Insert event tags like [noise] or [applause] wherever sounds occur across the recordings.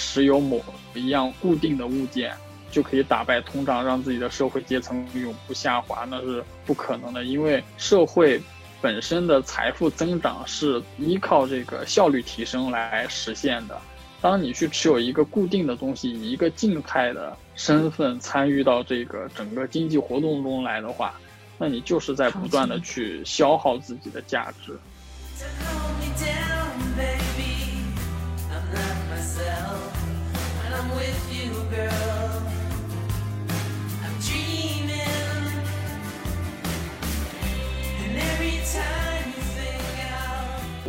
持有某一样固定的物件就可以打败通胀，让自己的社会阶层永不下滑，那是不可能的。因为社会本身的财富增长是依靠这个效率提升来实现的。当你去持有一个固定的东西，以一个静态的身份参与到这个整个经济活动中来的话，那你就是在不断的去消耗自己的价值。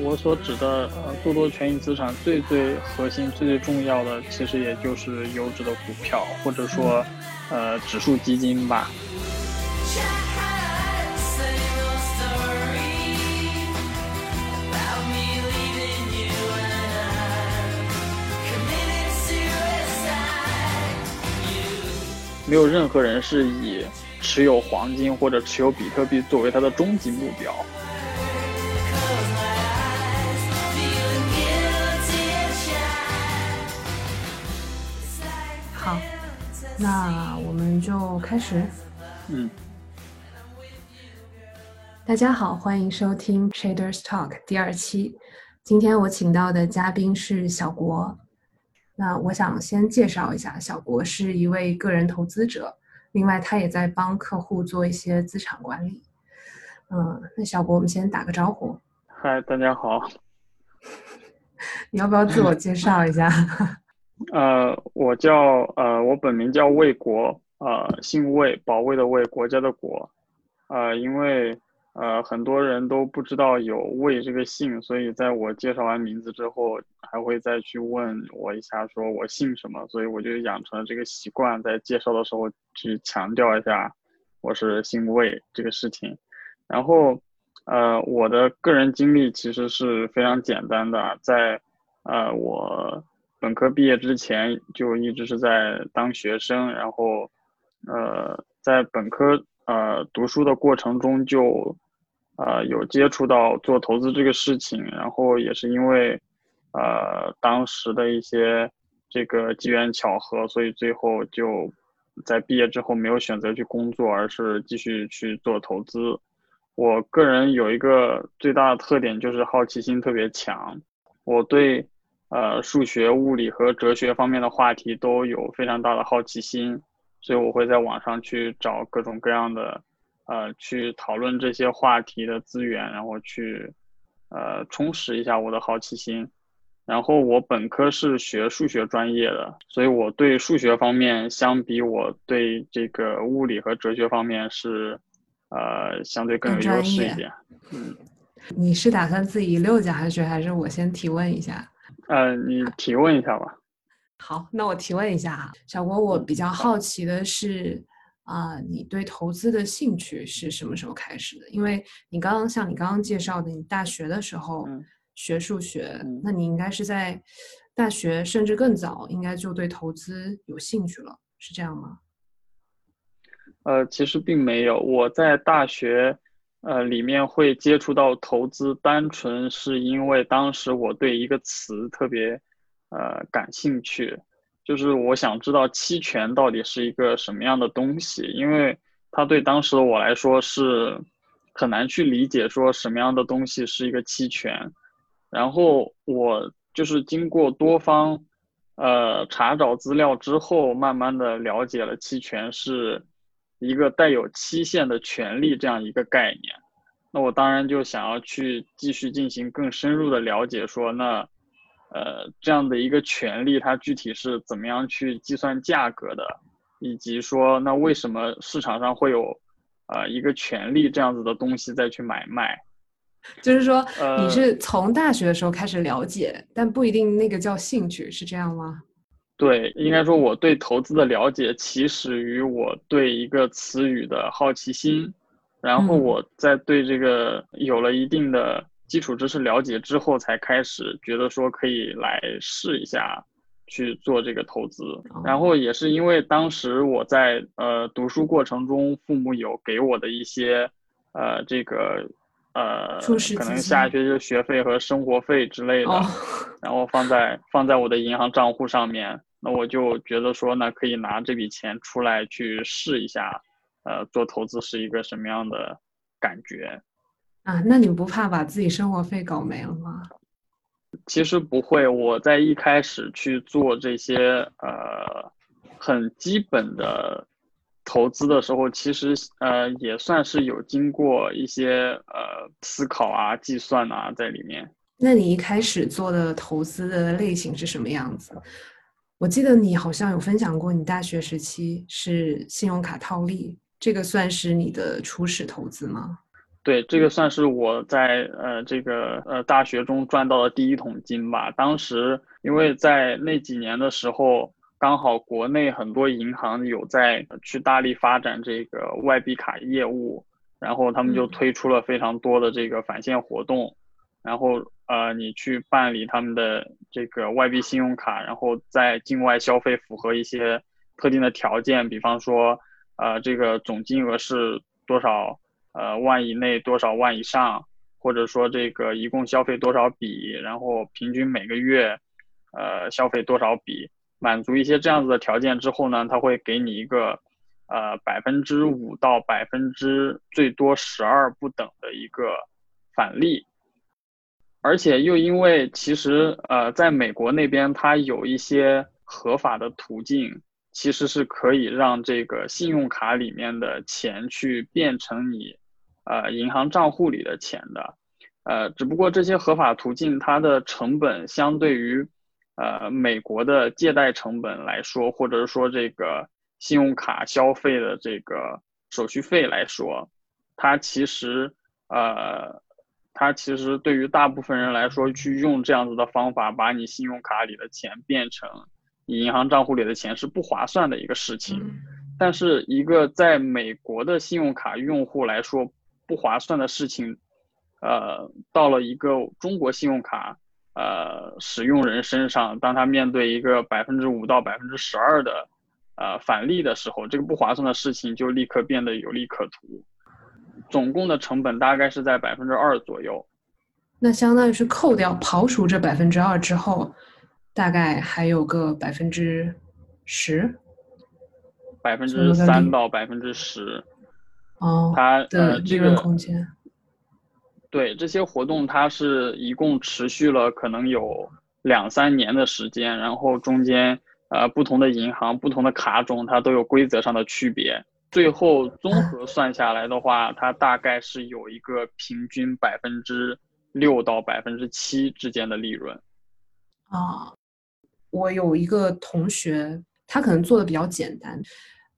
我所指的呃，做多权益资产最最核心、最最重要的，其实也就是优质的股票，或者说，呃，指数基金吧。没有任何人是以持有黄金或者持有比特币作为他的终极目标。那我们就开始。嗯，大家好，欢迎收听 Traders Talk 第二期。今天我请到的嘉宾是小国。那我想先介绍一下，小国是一位个人投资者，另外他也在帮客户做一些资产管理。嗯，那小国，我们先打个招呼。嗨，大家好。[laughs] 你要不要自我介绍一下？呃，我叫呃，我本名叫魏国，呃，姓魏，保卫的魏，国家的国。呃，因为。呃，很多人都不知道有魏这个姓，所以在我介绍完名字之后，还会再去问我一下，说我姓什么，所以我就养成了这个习惯，在介绍的时候去强调一下我是姓魏这个事情。然后，呃，我的个人经历其实是非常简单的，在呃我本科毕业之前就一直是在当学生，然后呃在本科。呃，读书的过程中就，呃，有接触到做投资这个事情，然后也是因为，呃，当时的一些这个机缘巧合，所以最后就在毕业之后没有选择去工作，而是继续去做投资。我个人有一个最大的特点就是好奇心特别强，我对呃数学、物理和哲学方面的话题都有非常大的好奇心。所以我会在网上去找各种各样的，呃，去讨论这些话题的资源，然后去，呃，充实一下我的好奇心。然后我本科是学数学专业的，所以我对数学方面相比我对这个物理和哲学方面是，呃，相对更有优势一点。嗯，你是打算自己一溜讲下去，还是我先提问一下？呃，你提问一下吧。好，那我提问一下啊，小郭，我比较好奇的是，啊，你对投资的兴趣是什么时候开始的？因为你刚刚像你刚刚介绍的，你大学的时候学数学，那你应该是在大学甚至更早，应该就对投资有兴趣了，是这样吗？呃，其实并没有，我在大学呃里面会接触到投资，单纯是因为当时我对一个词特别。呃，感兴趣，就是我想知道期权到底是一个什么样的东西，因为它对当时的我来说是很难去理解，说什么样的东西是一个期权。然后我就是经过多方呃查找资料之后，慢慢的了解了期权是一个带有期限的权利这样一个概念。那我当然就想要去继续进行更深入的了解，说那。呃，这样的一个权利，它具体是怎么样去计算价格的，以及说，那为什么市场上会有，呃，一个权利这样子的东西再去买卖？就是说，你是从大学的时候开始了解，但不一定那个叫兴趣，是这样吗？对，应该说我对投资的了解起始于我对一个词语的好奇心，然后我在对这个有了一定的。基础知识了解之后，才开始觉得说可以来试一下去做这个投资。然后也是因为当时我在呃读书过程中，父母有给我的一些呃这个呃，可能下一学期的学费和生活费之类的，哦，然后放在放在我的银行账户上面，那我就觉得说，那可以拿这笔钱出来去试一下，呃，做投资是一个什么样的感觉。啊，那你不怕把自己生活费搞没了吗？其实不会，我在一开始去做这些呃很基本的投资的时候，其实呃也算是有经过一些呃思考啊、计算啊在里面。那你一开始做的投资的类型是什么样子？我记得你好像有分享过，你大学时期是信用卡套利，这个算是你的初始投资吗？对，这个算是我在呃这个呃大学中赚到的第一桶金吧。当时因为在那几年的时候，刚好国内很多银行有在去大力发展这个外币卡业务，然后他们就嗯推出了非常多的这个返现活动，然后呃你去办理他们的这个外币信用卡，然后在境外消费符合一些特定的条件，比方说呃这个总金额是多少。呃，万以内多少万以上，或者说这个一共消费多少笔，然后平均每个月，呃，消费多少笔，满足一些这样子的条件之后呢，他会给你一个，呃，百分之五到百分之最多十二不等的一个返利，而且又因为其实呃，在美国那边它有一些合法的途径。其实是可以让这个信用卡里面的钱去变成你，呃，银行账户里的钱的，呃，只不过这些合法途径它的成本相对于，呃，美国的借贷成本来说，或者说这个信用卡消费的这个手续费来说，它其实，呃，它其实对于大部分人来说，去用这样子的方法把你信用卡里的钱变成。你银行账户里的钱是不划算的一个事情，但是一个在美国的信用卡用户来说不划算的事情，呃，到了一个中国信用卡呃使用人身上，当他面对一个百分之五到百分之十二的呃返利的时候，这个不划算的事情就立刻变得有利可图。总共的成本大概是在百分之二左右。那相当于是扣掉刨除这百分之二之后。大概还有个百分之十，百分之三到百分之十，哦，它的利润这个空间。对这些活动，它是一共持续了可能有两三年的时间，然后中间呃不同的银行、不同的卡种，它都有规则上的区别。最后综合算下来的话，它大概是有一个平均百分之六到百分之七之间的利润。啊。我有一个同学，他可能做的比较简单。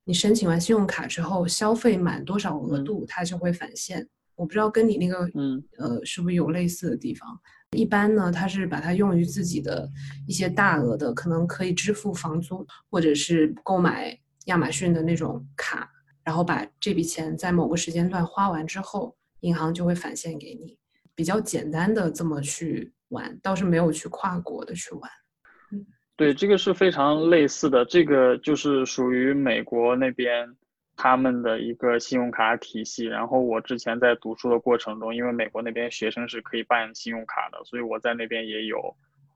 你申请完信用卡之后，消费满多少额度，它就会返现。我不知道跟你那个，嗯，呃，是不是有类似的地方？一般呢，他是把它用于自己的一些大额的，可能可以支付房租，或者是购买亚马逊的那种卡，然后把这笔钱在某个时间段花完之后，银行就会返现给你。比较简单的这么去玩，倒是没有去跨国的去玩。对，这个是非常类似的，这个就是属于美国那边他们的一个信用卡体系。然后我之前在读书的过程中，因为美国那边学生是可以办信用卡的，所以我在那边也有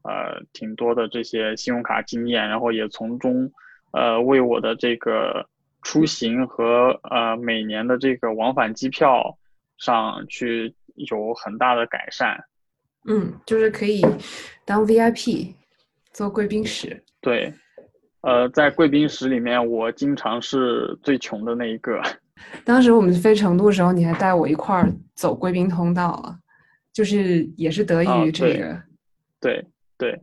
呃挺多的这些信用卡经验，然后也从中呃为我的这个出行和呃每年的这个往返机票上去有很大的改善。嗯，就是可以当 VIP。做贵宾室，对，呃，在贵宾室里面，我经常是最穷的那一个。[laughs] 当时我们飞成都的时候，你还带我一块儿走贵宾通道啊，就是也是得益于这个。对，对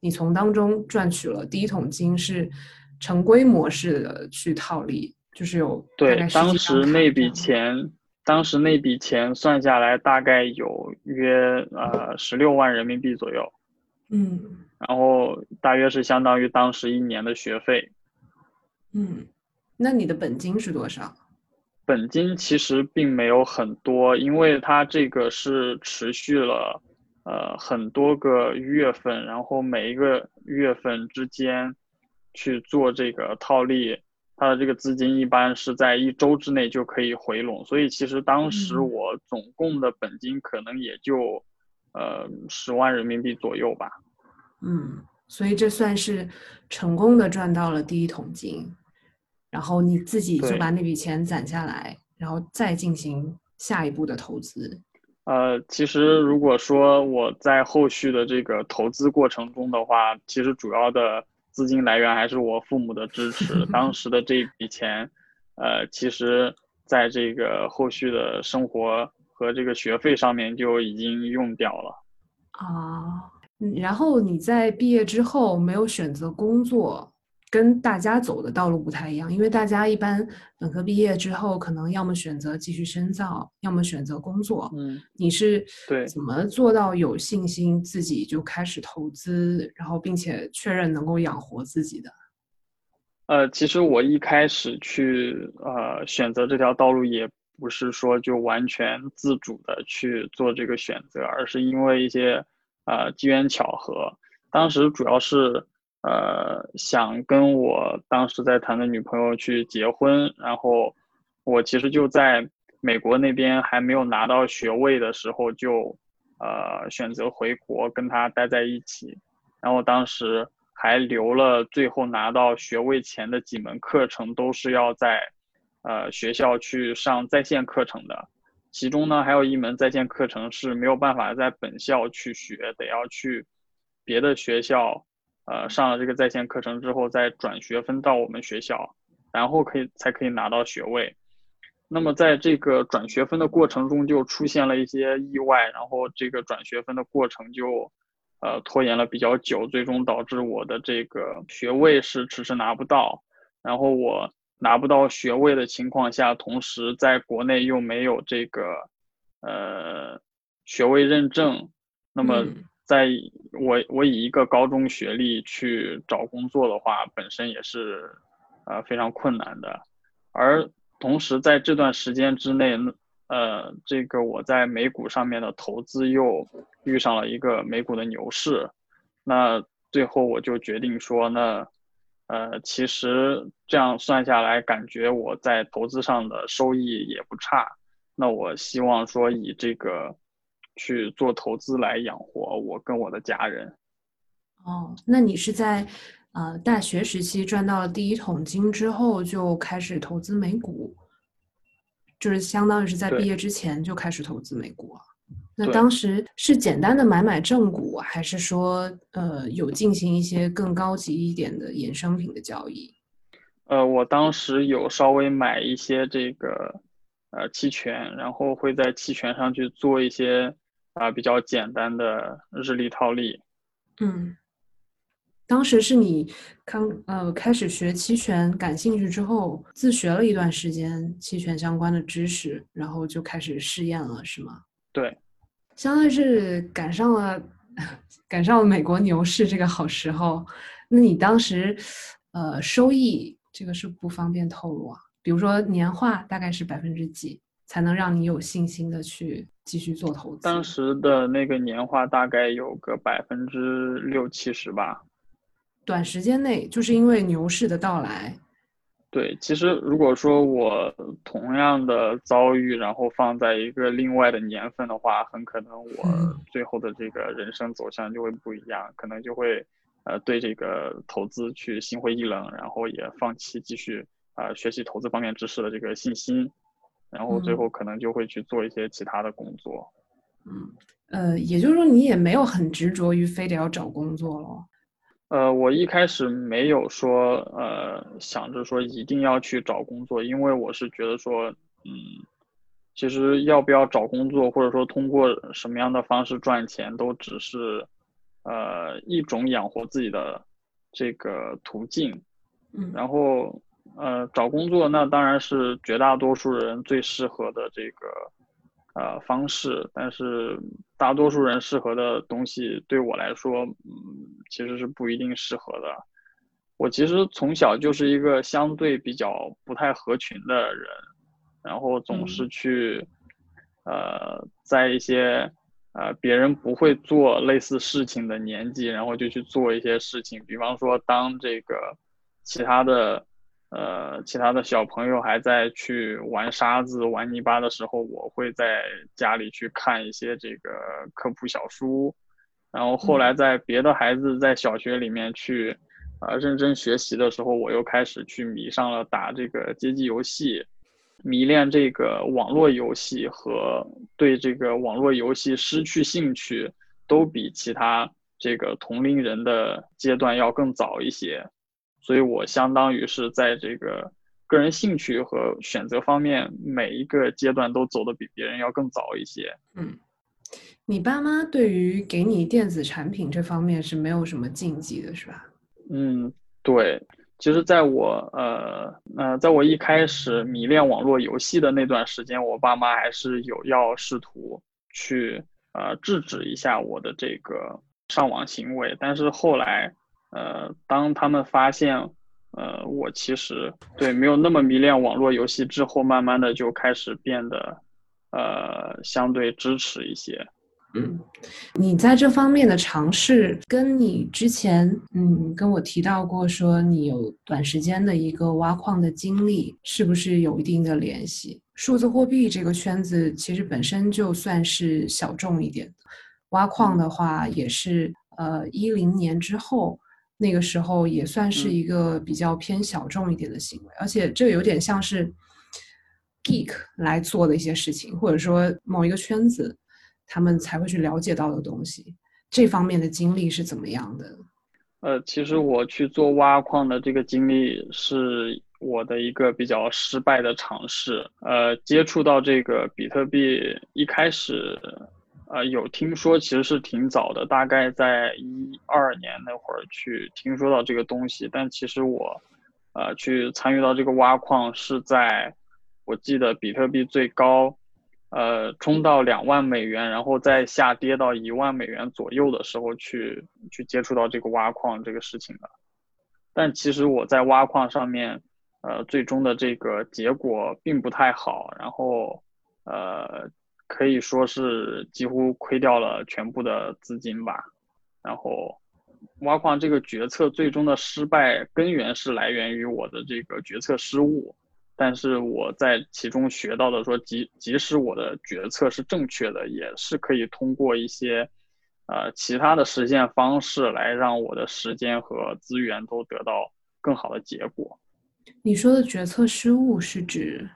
你从当中赚取了第一桶金，是成规模式的去套利，就是有对当时那笔钱，当时那笔钱算下来大概有约呃十六万人民币左右。嗯。然后大约是相当于当时一年的学费。嗯，那你的本金是多少？本金其实并没有很多，因为它这个是持续了呃很多个月份，然后每一个月份之间去做这个套利，它的这个资金一般是在一周之内就可以回笼，所以其实当时我总共的本金可能也就，呃，十万人民币左右吧。嗯，所以这算是成功的赚到了第一桶金，然后你自己就把那笔钱攒下来，然后再进行下一步的投资。呃，其实如果说我在后续的这个投资过程中的话，其实主要的。资金来源还是我父母的支持，[laughs] 当时的这一笔钱，呃，其实在这个后续的生活和这个学费上面就已经用掉了。啊，然后你在毕业之后没有选择工作。跟大家走的道路不太一样，因为大家一般本科毕业之后，可能要么选择继续深造，要么选择工作。嗯，你是对怎么做到有信心自己就开始投资，然后并且确认能够养活自己的？呃，其实我一开始去呃选择这条道路，也不是说就完全自主的去做这个选择，而是因为一些呃机缘巧合。当时主要是。呃，想跟我当时在谈的女朋友去结婚，然后我其实就在美国那边还没有拿到学位的时候，就呃选择回国跟她待在一起，然后当时还留了最后拿到学位前的几门课程，都是要在呃学校去上在线课程的，其中呢还有一门在线课程是没有办法在本校去学，得要去别的学校。呃，上了这个在线课程之后，再转学分到我们学校，然后可以才可以拿到学位。那么在这个转学分的过程中，就出现了一些意外，然后这个转学分的过程就呃拖延了比较久，最终导致我的这个学位是迟迟拿不到。然后我拿不到学位的情况下，同时在国内又没有这个呃学位认证，那么。在我我以一个高中学历去找工作的话，本身也是，呃非常困难的。而同时在这段时间之内，呃，这个我在美股上面的投资又遇上了一个美股的牛市，那最后我就决定说，那，呃，其实这样算下来，感觉我在投资上的收益也不差。那我希望说以这个。去做投资来养活我跟我的家人。哦，那你是在呃大学时期赚到了第一桶金之后就开始投资美股，就是相当于是在毕业之前就开始投资美股啊？那当时是简单的买买正股，还是说呃有进行一些更高级一点的衍生品的交易？呃，我当时有稍微买一些这个呃期权，然后会在期权上去做一些。啊，比较简单的日历套利。嗯，当时是你刚呃开始学期权感兴趣之后，自学了一段时间期权相关的知识，然后就开始试验了，是吗？对，相当于是赶上了 [laughs] 赶上了美国牛市这个好时候。那你当时呃收益这个是不方便透露啊？比如说年化大概是百分之几，才能让你有信心的去？继续做投资，当时的那个年化大概有个百分之六七十吧。短时间内，就是因为牛市的到来。对，其实如果说我同样的遭遇，然后放在一个另外的年份的话，很可能我最后的这个人生走向就会不一样，可能就会呃对这个投资去心灰意冷，然后也放弃继续啊学习投资方面知识的这个信心。然后最后可能就会去做一些其他的工作，嗯，呃，也就是说你也没有很执着于非得要找工作了。呃，我一开始没有说呃想着说一定要去找工作，因为我是觉得说，嗯，其实要不要找工作，或者说通过什么样的方式赚钱，都只是呃一种养活自己的这个途径，嗯，然后。呃，找工作那当然是绝大多数人最适合的这个呃方式，但是大多数人适合的东西对我来说，嗯，其实是不一定适合的。我其实从小就是一个相对比较不太合群的人，然后总是去呃在一些呃别人不会做类似事情的年纪，然后就去做一些事情，比方说当这个其他的。呃其他的小朋友还在去玩沙子、玩泥巴的时候，我会在家里去看一些这个科普小书。然后后来在别的孩子在小学里面去，呃认真学习的时候，我又开始去迷上了打这个街机游戏，迷恋这个网络游戏和对这个网络游戏失去兴趣，都比其他这个同龄人的阶段要更早一些，所以我相当于是在这个个人兴趣和选择方面，每一个阶段都走得比别人要更早一些。嗯。你爸妈对于给你电子产品这方面是没有什么禁忌的，是吧？嗯，对。其实，在我呃呃，在我一开始迷恋网络游戏的那段时间，我爸妈还是有要试图去呃制止一下我的这个上网行为。但是后来，呃，当他们发现呃我其实对没有那么迷恋网络游戏之后，慢慢的就开始变得呃相对支持一些。嗯，你在这方面的尝试，跟你之前嗯跟我提到过说你有短时间的一个挖矿的经历，是不是有一定的联系？数字货币这个圈子其实本身就算是小众一点，挖矿的话也是呃一零年之后那个时候也算是一个比较偏小众一点的行为，而且这个有点像是 geek 来做的一些事情，或者说某一个圈子。他们才会去了解到的东西，这方面的经历是怎么样的？呃，其实我去做挖矿的这个经历是我的一个比较失败的尝试。呃，接触到这个比特币一开始，呃，有听说其实是挺早的，大概在一二年那会儿去听说到这个东西。但其实我，呃，去参与到这个挖矿是在我记得比特币最高。呃，冲到两万美元，然后再下跌到一万美元左右的时候，去去接触到这个挖矿这个事情的。但其实我在挖矿上面，呃，最终的这个结果并不太好，然后，呃，可以说是几乎亏掉了全部的资金吧。然后，挖矿这个决策最终的失败根源是来源于我的这个决策失误。但是我在其中学到的说，即即使我的决策是正确的，也是可以通过一些，呃，其他的实现方式来让我的时间和资源都得到更好的结果。你说的决策失误是指？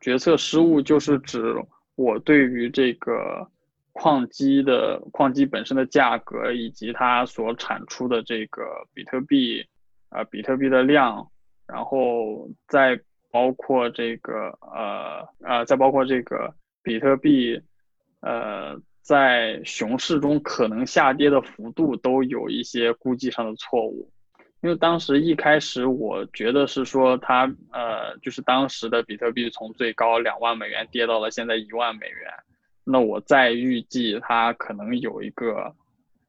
决策失误就是指我对于这个矿机的矿机本身的价格以及它所产出的这个比特币，啊，比特币的量。然后再包括这个呃呃，再包括这个比特币，呃，在熊市中可能下跌的幅度都有一些估计上的错误，因为当时一开始我觉得是说它呃，就是当时的比特币从最高两万美元跌到了现在一万美元，那我再预计它可能有一个，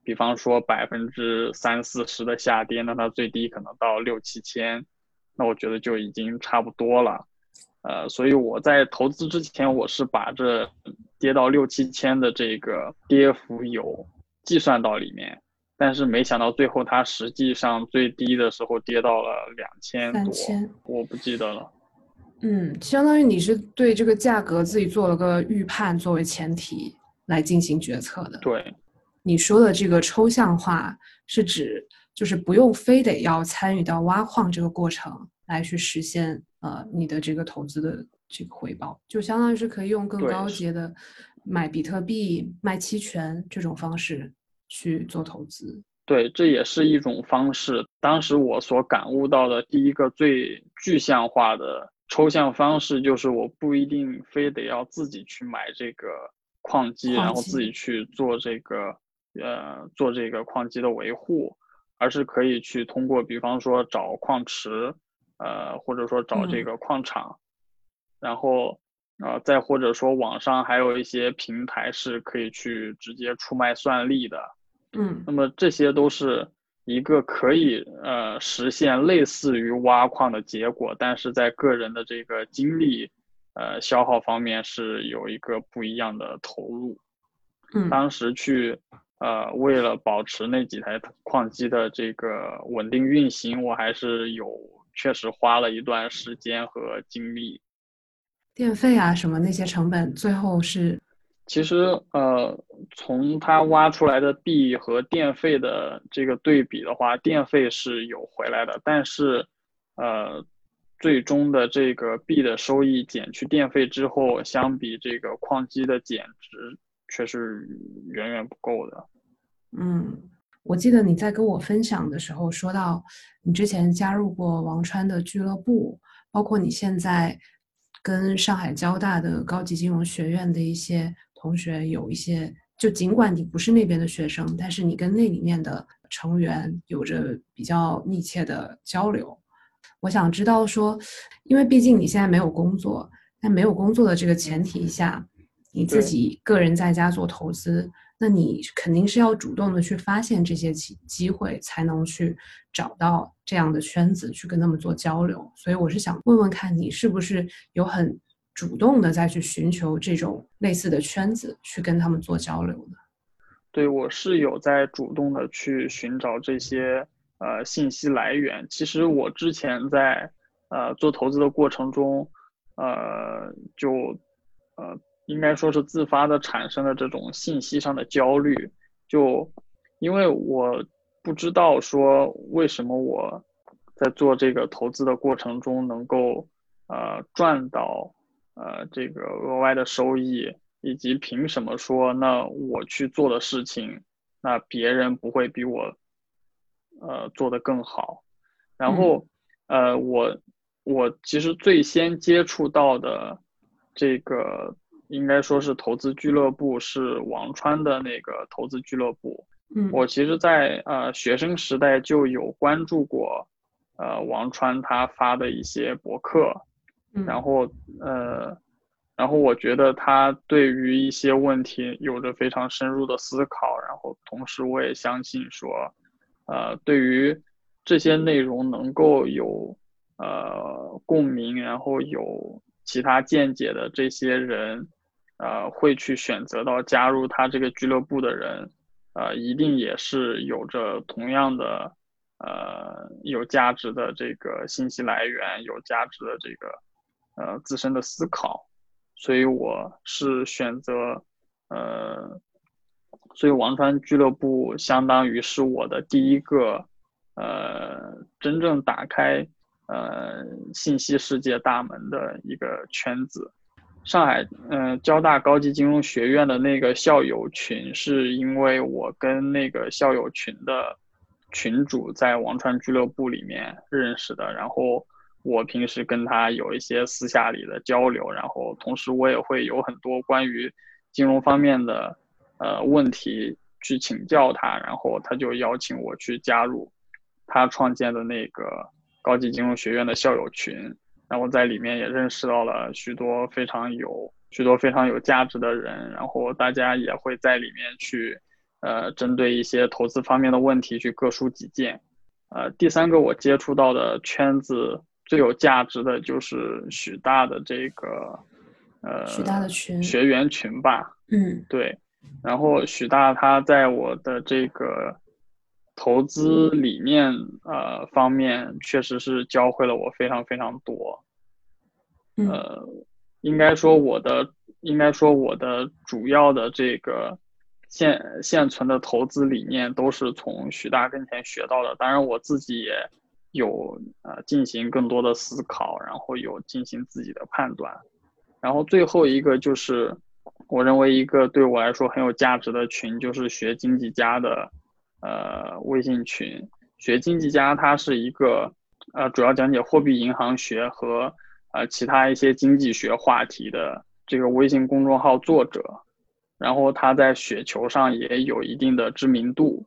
比方说百分之三四十的下跌，那它最低可能到六七千。那我觉得就已经差不多了，呃，所以我在投资之前，我是把这跌到六七千的这个跌幅有计算到里面，但是没想到最后它实际上最低的时候跌到了两千多，我不记得了。嗯，相当于你是对这个价格自己做了个预判作为前提来进行决策的。对，你说的这个抽象化是指。就是不用非得要参与到挖矿这个过程来去实现呃你的这个投资的这个回报，就相当于是可以用更高阶的买比特币、卖期权这种方式去做投资。对，这也是一种方式。当时我所感悟到的第一个最具象化的抽象方式，就是我不一定非得要自己去买这个矿机，然后自己去做这个呃做这个矿机的维护。而是可以去通过，比方说找矿池，呃，或者说找这个矿场，然后，呃，再或者说网上还有一些平台是可以去直接出卖算力的，嗯，那么这些都是一个可以呃实现类似于挖矿的结果，但是在个人的这个精力，呃消耗方面是有一个不一样的投入，嗯，当时去。呃，为了保持那几台矿机的这个稳定运行，我还是有确实花了一段时间和精力。电费啊，什么那些成本，最后是，其实呃，从他挖出来的币和电费的这个对比的话，电费是有回来的，但是呃，最终的这个币的收益减去电费之后，相比这个矿机的减值，却是远远不够的。嗯，我记得你在跟我分享的时候说到，你之前加入过王川的俱乐部，包括你现在。跟上海交大的高级金融学院的一些同学有一些，就尽管你不是那边的学生，但是你跟那里面的成员有着比较密切的交流。我想知道说，因为毕竟你现在没有工作，在没有工作的这个前提下，你自己个人在家做投资。那你肯定是要主动的去发现这些机机会，才能去找到这样的圈子去跟他们做交流。所以我是想问问看你是不是有很主动的再去寻求这种类似的圈子去跟他们做交流的？对，我是有在主动的去寻找这些呃信息来源。其实我之前在呃做投资的过程中，呃就呃。应该说是自发的产生了这种信息上的焦虑，就因为我不知道说为什么我在做这个投资的过程中能够呃赚到呃这个额外的收益，以及凭什么说那我去做的事情，那别人不会比我呃做的更好，然后呃我我其实最先接触到的这个。应该说是投资俱乐部是王川的那个投资俱乐部。嗯，我其实，在呃学生时代就有关注过，呃王川他发的一些博客，然后呃，然后我觉得他对于一些问题有着非常深入的思考，然后同时我也相信说，呃对于这些内容能够有呃共鸣，然后有其他见解的这些人。呃，会去选择到加入他这个俱乐部的人，呃，一定也是有着同样的，呃，有价值的这个信息来源，有价值的这个，呃，自身的思考，所以我是选择，呃，所以王川俱乐部相当于是我的第一个，呃，真正打开，呃，信息世界大门的一个圈子。上海，嗯，交大高级金融学院的那个校友群，是因为我跟那个校友群的群主在王川俱乐部里面认识的。然后我平时跟他有一些私下里的交流，然后同时我也会有很多关于金融方面的呃问题去请教他，然后他就邀请我去加入他创建的那个高级金融学院的校友群。然后在里面也认识到了许多非常有许多非常有价值的人，然后大家也会在里面去，呃，针对一些投资方面的问题去各抒己见。呃，第三个我接触到的圈子最有价值的就是许大的这个，呃，许大的群学员群吧。嗯，对。然后许大他在我的这个。投资理念呃方面，确实是教会了我非常非常多。呃，应该说我的应该说我的主要的这个现现存的投资理念都是从许大跟前学到的。当然，我自己也有呃进行更多的思考，然后有进行自己的判断。然后最后一个就是我认为一个对我来说很有价值的群，就是学经济家的。呃，微信群学经济家，他是一个呃，主要讲解货币银行学和呃其他一些经济学话题的这个微信公众号作者。然后他在雪球上也有一定的知名度，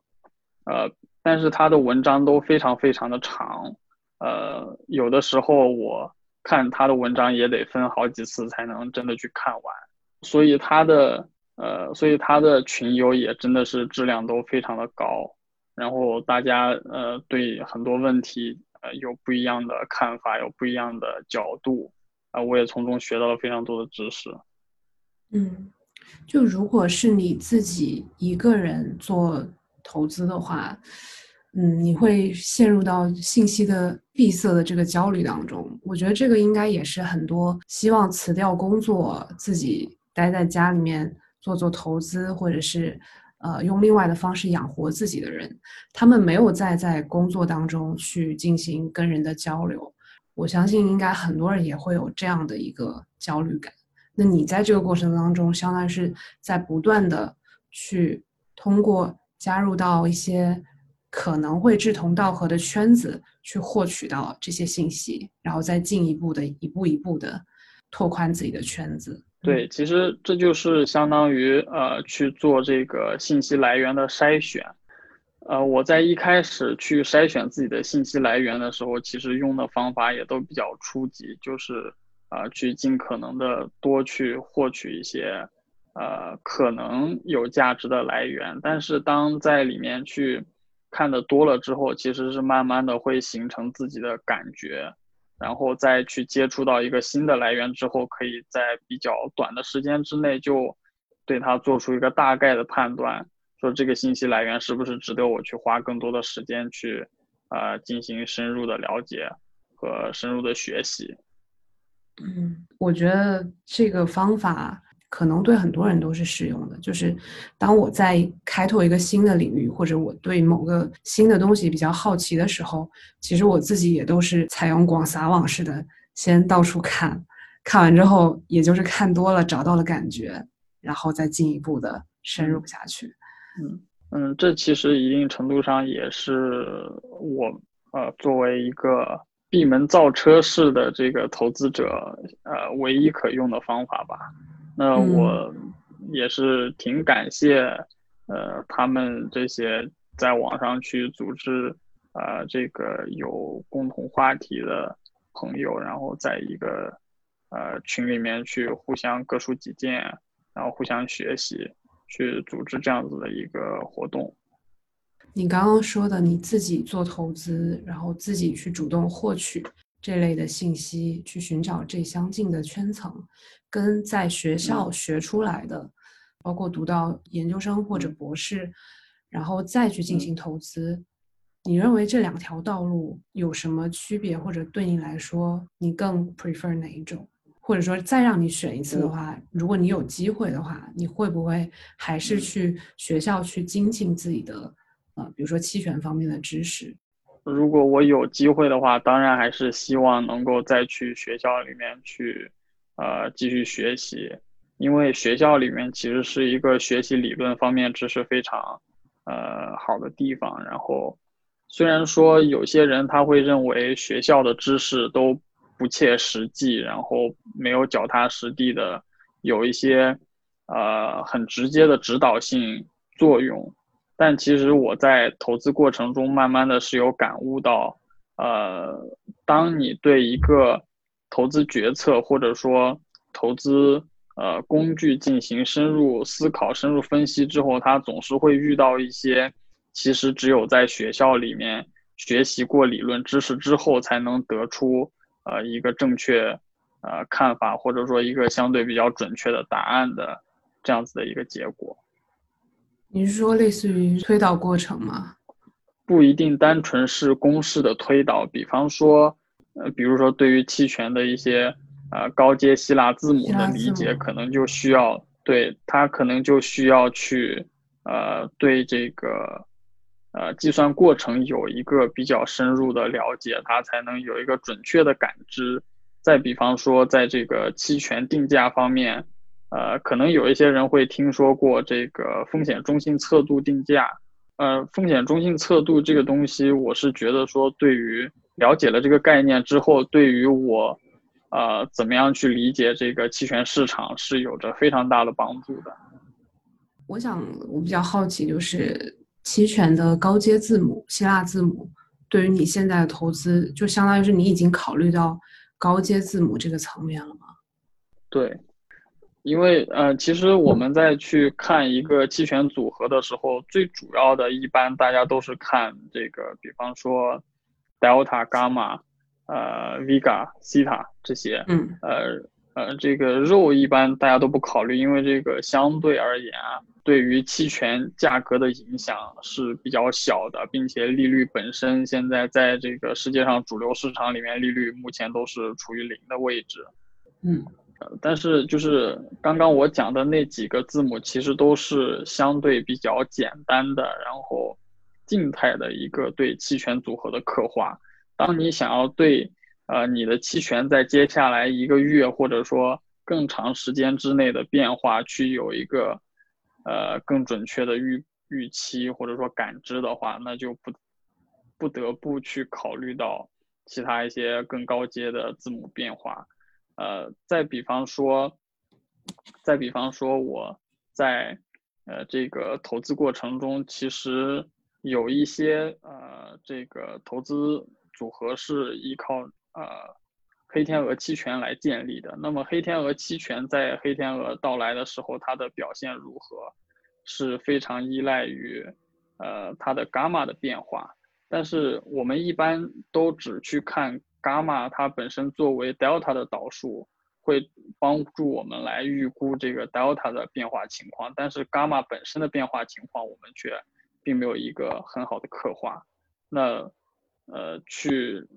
呃，但是他的文章都非常非常的长，呃，有的时候我看他的文章也得分好几次才能真的去看完，所以他的。呃，所以他的群友也真的是质量都非常的高，然后大家呃对很多问题呃有不一样的看法，有不一样的角度，啊，我也从中学到了非常多的知识。嗯，就如果是你自己一个人做投资的话，嗯，你会陷入到信息的闭塞的这个焦虑当中。我觉得这个应该也是很多希望辞掉工作，自己待在家里面做做投资，或者是呃用另外的方式养活自己的人，他们没有再在工作当中去进行跟人的交流。我相信应该很多人也会有这样的一个焦虑感。那你在这个过程当中，相当于是在不断的去通过加入到一些。可能会志同道合的圈子去获取到这些信息，然后再进一步的一步一步的拓宽自己的圈子。对，其实这就是相当于呃去做这个信息来源的筛选。呃，我在一开始去筛选自己的信息来源的时候，其实用的方法也都比较初级，就是啊去尽可能的多去获取一些呃可能有价值的来源。但是当在里面去看的多了之后，其实是慢慢的会形成自己的感觉，然后再去接触到一个新的来源之后，可以在比较短的时间之内就对它做出一个大概的判断，说这个信息来源是不是值得我去花更多的时间去呃进行深入的了解和深入的学习。嗯，我觉得这个方法。可能对很多人都是适用的。就是当我在开拓一个新的领域，或者我对某个新的东西比较好奇的时候，其实我自己也都是采用广撒网式的，先到处看，看完之后，也就是看多了，找到了感觉，然后再进一步的深入下去。嗯嗯，这其实一定程度上也是我呃作为一个闭门造车式的这个投资者呃唯一可用的方法吧。那我也是挺感谢，呃，他们这些在网上去组织，呃，这个有共同话题的朋友，然后在一个呃群里面去互相各抒己见，然后互相学习，去组织这样子的一个活动。你刚刚说的你自己做投资，然后自己去主动获取。这类的信息去寻找这相近的圈层，跟在学校学出来的，包括读到研究生或者博士，然后再去进行投资，你认为这两条道路有什么区别，或者对你来说，你更 prefer 哪一种？或者说再让你选一次的话，如果你有机会的话，你会不会还是去学校去精进自己的，呃，比如说期权方面的知识？如果我有机会的话，当然还是希望能够再去学校里面去，呃，继续学习，因为学校里面其实是一个学习理论方面知识非常，呃，好的地方。然后，虽然说有些人他会认为学校的知识都不切实际，然后没有脚踏实地的有一些，呃，很直接的指导性作用。但其实我在投资过程中，慢慢的是有感悟到，呃，当你对一个投资决策或者说投资呃工具进行深入思考、深入分析之后，它总是会遇到一些其实只有在学校里面学习过理论知识之后，才能得出呃一个正确呃看法，或者说一个相对比较准确的答案的这样子的一个结果。你是说类似于推导过程吗？不一定单纯是公式的推导，比方说，呃，比如说对于期权的一些呃高阶希腊字母的理解，可能就需要对它可能就需要去呃对这个呃计算过程有一个比较深入的了解，它才能有一个准确的感知。再比方说，在这个期权定价方面。呃，可能有一些人会听说过这个风险中性测度定价。呃，风险中性测度这个东西，我是觉得说，对于了解了这个概念之后，对于我，呃，怎么样去理解这个期权市场是有着非常大的帮助的。我想，我比较好奇，就是期权的高阶字母希腊字母，对于你现在的投资，就相当于是你已经考虑到高阶字母这个层面了吗？对。因为呃，其实我们在去看一个期权组合的时候，最主要的一般大家都是看这个，比方说，delta、gamma、呃、vega、theta 这些，嗯，呃，呃，这个肉一般大家都不考虑，因为这个相对而言啊，对于期权价格的影响是比较小的，并且利率本身现在在这个世界上主流市场里面，利率目前都是处于零的位置。嗯，但是就是刚刚我讲的那几个字母，其实都是相对比较简单的，然后静态的一个对期权组合的刻画。当你想要对呃，你的期权在接下来一个月或者说更长时间之内的变化，去有一个呃更准确的预预期或者说感知的话，那就不不得不去考虑到其他一些更高阶的字母变化。呃，再比方说，再比方说我在呃这个投资过程中，其实有一些呃这个投资组合是依靠。呃，黑天鹅期权来建立的。那么黑天鹅期权在黑天鹅到来的时候，它的表现如何，是非常依赖于呃它的伽马的变化。但是我们一般都只去看伽马它本身作为 delta 的导数，会帮助我们来预估这个 delta 的变化情况。但是伽马本身的变化情况，我们却并没有一个很好的刻画。那呃去。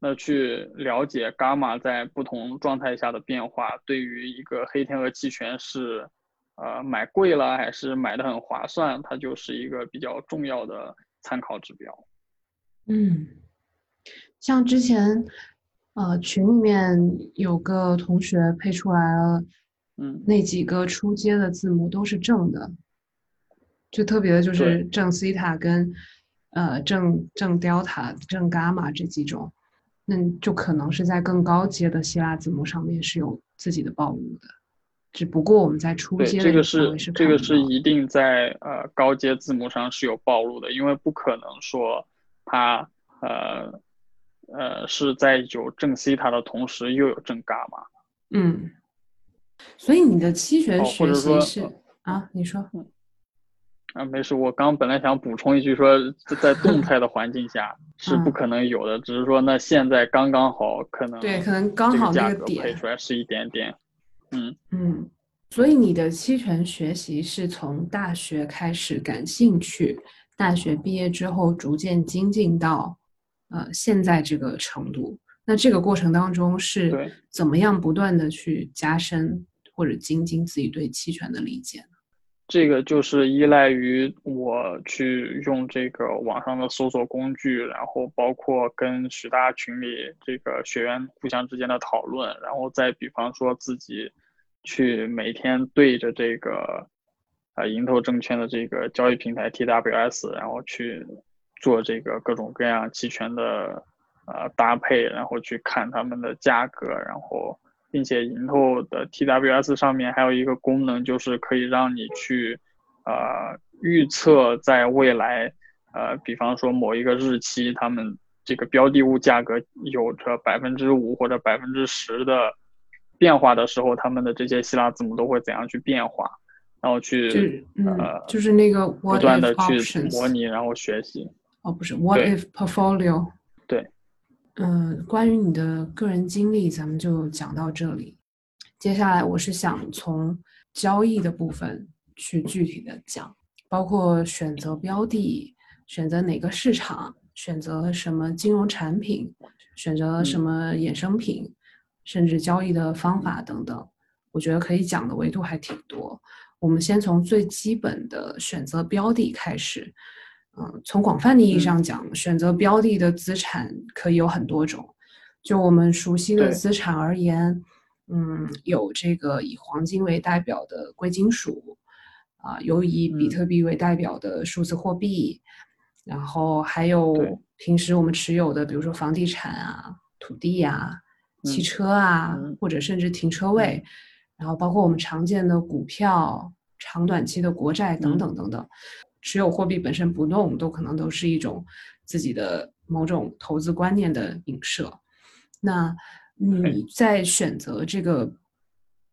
那去了解伽马在不同状态下的变化，对于一个黑天鹅期权是，呃，买贵了还是买的很划算，它就是一个比较重要的参考指标。嗯，像之前，呃，群里面有个同学配出来了，嗯，那几个出街的字母都是正的，就特别的就是正西塔跟，呃，正正 delta、正伽马这几种。那就可能是在更高阶的希腊字母上面是有自己的暴露的，只不过我们在初阶这个是这个是一定在呃高阶字母上是有暴露的，因为不可能说它呃呃是在有正西塔的同时又有正伽马。嗯，所以你的期权学习是啊？你说。嗯啊，没事，我刚本来想补充一句，说在动态的环境下 [laughs] 是不可能有的，只是说那现在刚刚好，可能对，可能刚好那个点配出来是一点点，嗯嗯，所以你的期权学习是从大学开始感兴趣，大学毕业之后逐渐精进到呃现在这个程度，那这个过程当中是怎么样不断的去加深或者精进自己对期权的理解呢？这个就是依赖于我去用这个网上的搜索工具，然后包括跟许大群里这个学员互相之间的讨论，然后再比方说自己去每天对着这个啊盈投证券的这个交易平台 TWS，然后去做这个各种各样期权的呃搭配，然后去看他们的价格，然后。并且银透的 TWS 上面还有一个功能，就是可以让你去，呃，预测在未来，呃，比方说某一个日期，他们这个标的物价格有着百分之五或者百分之十的变化的时候，他们的这些希腊字母都会怎样去变化，然后去呃，就是那个不断的去模拟，然后学习。哦，不是，What if portfolio？对。嗯，关于你的个人经历，咱们就讲到这里。接下来，我是想从交易的部分去具体的讲，包括选择标的、选择哪个市场、选择什么金融产品、选择什么衍生品，甚至交易的方法等等。我觉得可以讲的维度还挺多。我们先从最基本的选择标的开始。嗯，从广泛的意义上讲，选择标的的资产可以有很多种。就我们熟悉的资产而言，嗯，有这个以黄金为代表的贵金属，啊，有以比特币为代表的数字货币，然后还有平时我们持有的，比如说房地产啊、土地啊、汽车啊，或者甚至停车位，然后包括我们常见的股票、长短期的国债等等等等。持有货币本身不动，都可能都是一种自己的某种投资观念的影射。那你在选择这个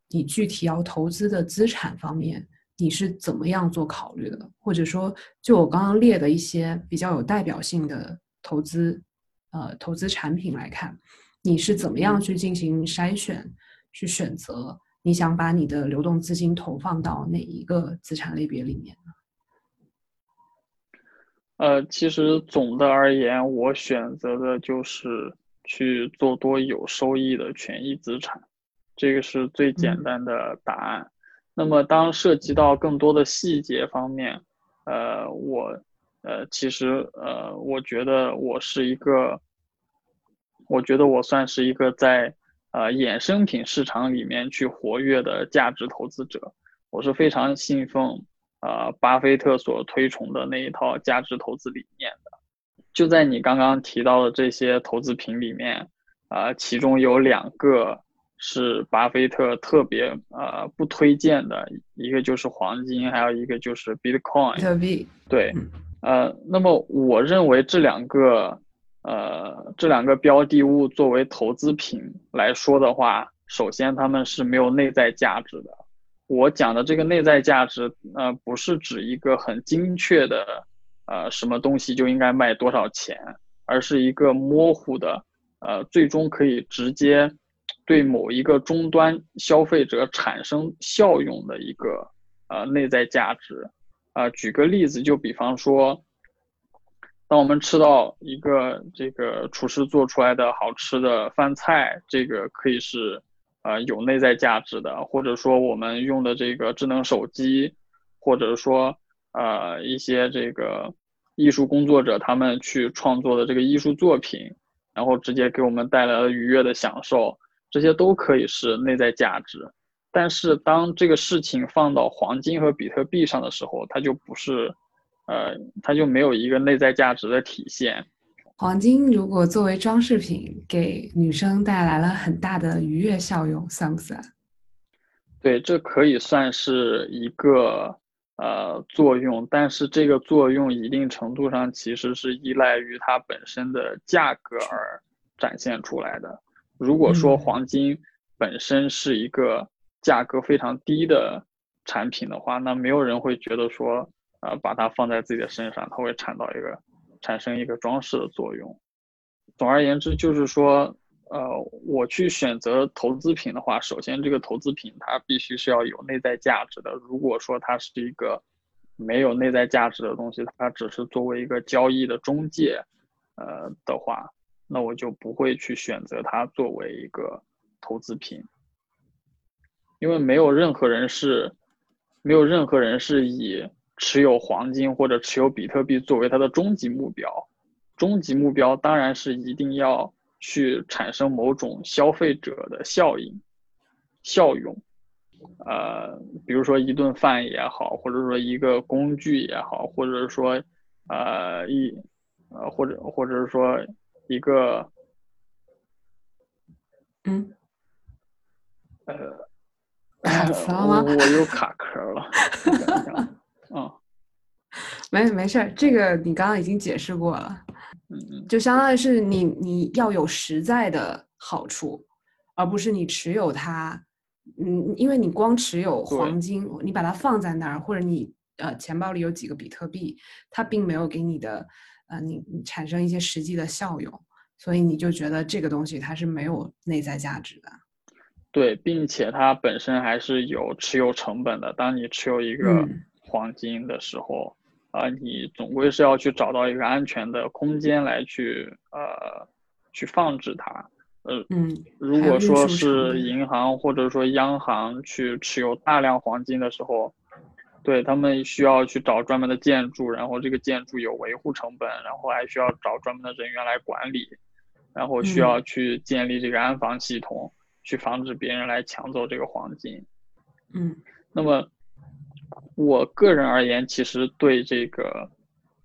你具体要投资的资产方面，你是怎么样做考虑的？或者说，就我刚刚列的一些比较有代表性的投资，呃，投资产品来看，你是怎么样去进行筛选？去选择你想把你的流动资金投放到哪一个资产类别里面呢？呃，其实总的而言，我选择的就是去做多有收益的权益资产，这个是最简单的答案。那么，当涉及到更多的细节方面，呃，我，呃，其实，呃，我觉得我是一个，我觉得我算是一个在呃衍生品市场里面去活跃的价值投资者，我是非常信奉。呃，巴菲特所推崇的那一套价值投资理念的，就在你刚刚提到的这些投资品里面，呃，其中有两个是巴菲特特别呃不推荐的，一个就是黄金，还有一个就是 Bitcoin。比特币。对，呃，那么我认为这两个呃这两个标的物作为投资品来说的话，首先它们是没有内在价值的。我讲的这个内在价值，呃，不是指一个很精确的，呃，什么东西就应该卖多少钱，而是一个模糊的，呃，最终可以直接对某一个终端消费者产生效用的一个，呃，内在价值。啊，举个例子，就比方说，当我们吃到一个这个厨师做出来的好吃的饭菜，这个可以是。呃，有内在价值的，或者说我们用的这个智能手机，或者说呃一些这个艺术工作者他们去创作的这个艺术作品，然后直接给我们带来了愉悦的享受，这些都可以是内在价值。但是当这个事情放到黄金和比特币上的时候，它就不是，呃，它就没有一个内在价值的体现。黄金如果作为装饰品给女生带来了很大的愉悦效用，算不算？对，这可以算是一个呃作用，但是这个作用一定程度上其实是依赖于它本身的价格而展现出来的。如果说黄金本身是一个价格非常低的产品的话，那没有人会觉得说，呃，把它放在自己的身上，它会产到一个。产生一个装饰的作用。总而言之，就是说，呃，我去选择投资品的话，首先这个投资品它必须是要有内在价值的。如果说它是一个没有内在价值的东西，它只是作为一个交易的中介，呃的话，那我就不会去选择它作为一个投资品，因为没有任何人是，没有任何人是以。持有黄金或者持有比特币作为它的终极目标，终极目标当然是一定要去产生某种消费者的效应、效用，呃，比如说一顿饭也好，或者说一个工具也好，或者说，呃一，呃或者或者是说一个，嗯，呃，我我又卡壳了。哦，[laughs] 没没事儿，这个你刚刚已经解释过了，嗯嗯，就相当于是你你要有实在的好处，而不是你持有它，嗯，因为你光持有黄金，你把它放在那儿，或者你呃钱包里有几个比特币，它并没有给你的呃你你产生一些实际的效用，所以你就觉得这个东西它是没有内在价值的，对，并且它本身还是有持有成本的，当你持有一个。黄金的时候，啊，你总归是要去找到一个安全的空间来去，呃，去放置它。呃，嗯，如果说是银行或者说央行去持有大量黄金的时候，对他们需要去找专门的建筑，然后这个建筑有维护成本，然后还需要找专门的人员来管理，然后需要去建立这个安防系统，去防止别人来抢走这个黄金。嗯，那么。我个人而言，其实对这个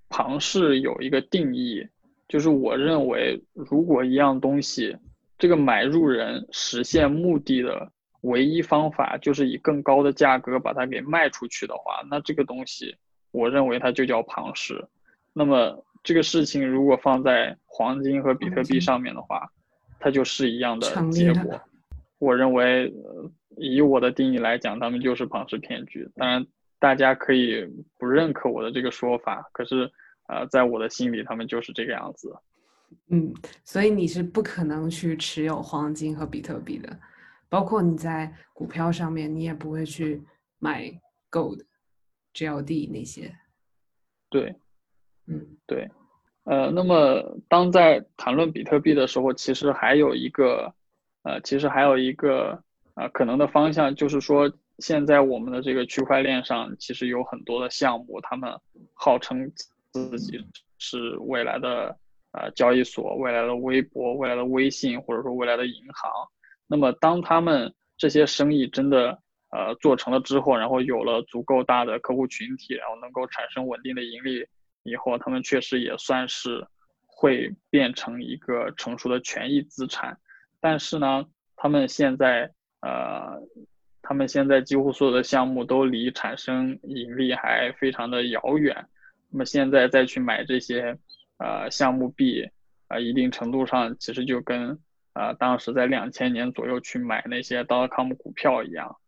庞氏有一个定义，就是我认为，如果一样东西，这个买入人实现目的的唯一方法就是以更高的价格把它给卖出去的话，那这个东西，我认为它就叫庞氏。那么这个事情如果放在黄金和比特币上面的话，它就是一样的结果。我认为，以我的定义来讲，他们就是庞氏骗局。当然。大家可以不认可我的这个说法，可是，呃，在我的心里，他们就是这个样子。嗯，所以你是不可能去持有黄金和比特币的。包括你在股票上面，你也不会去买 gold、GLD 那些。对，嗯，对，呃，那么当在谈论比特币的时候，其实还有一个，呃，其实还有一个呃可能的方向，就是说，现在我们的这个区块链上，其实有很多的项目，他们号称自己是未来的呃交易所、未来的微博、未来的微信，或者说未来的银行。那么，当他们这些生意真的呃做成了之后，然后有了足够大的客户群体，然后能够产生稳定的盈利以后，他们确实也算是会变成一个成熟的权益资产。但是呢，他们现在呃，他们现在几乎所有的项目都离产生盈利还非常的遥远。那么现在再去买这些呃项目币，啊，一定程度上其实就跟。啊，当时在两千年左右去买那些 dotcom 股票一样，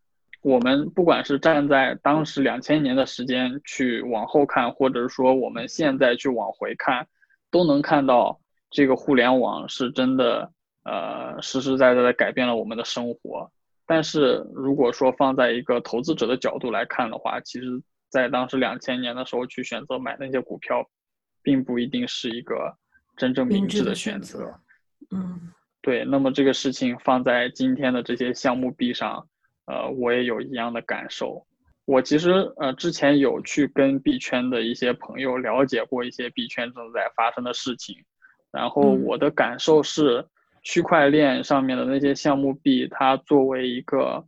我们不管是站在当时两千年的时间去往后看，或者是说我们现在去往回看，都能看到这个互联网是真的，呃，实实在在的改变了我们的生活。但是如果说放在一个投资者的角度来看的话，其实在当时两千年的时候去选择买那些股票，并不一定是一个真正明智的选择。嗯。对，那么这个事情放在今天的这些项目币上，呃，我也有一样的感受。我其实呃之前有去跟币圈的一些朋友了解过一些币圈正在发生的事情，然后我的感受是，区块链上面的那些项目币，它作为一个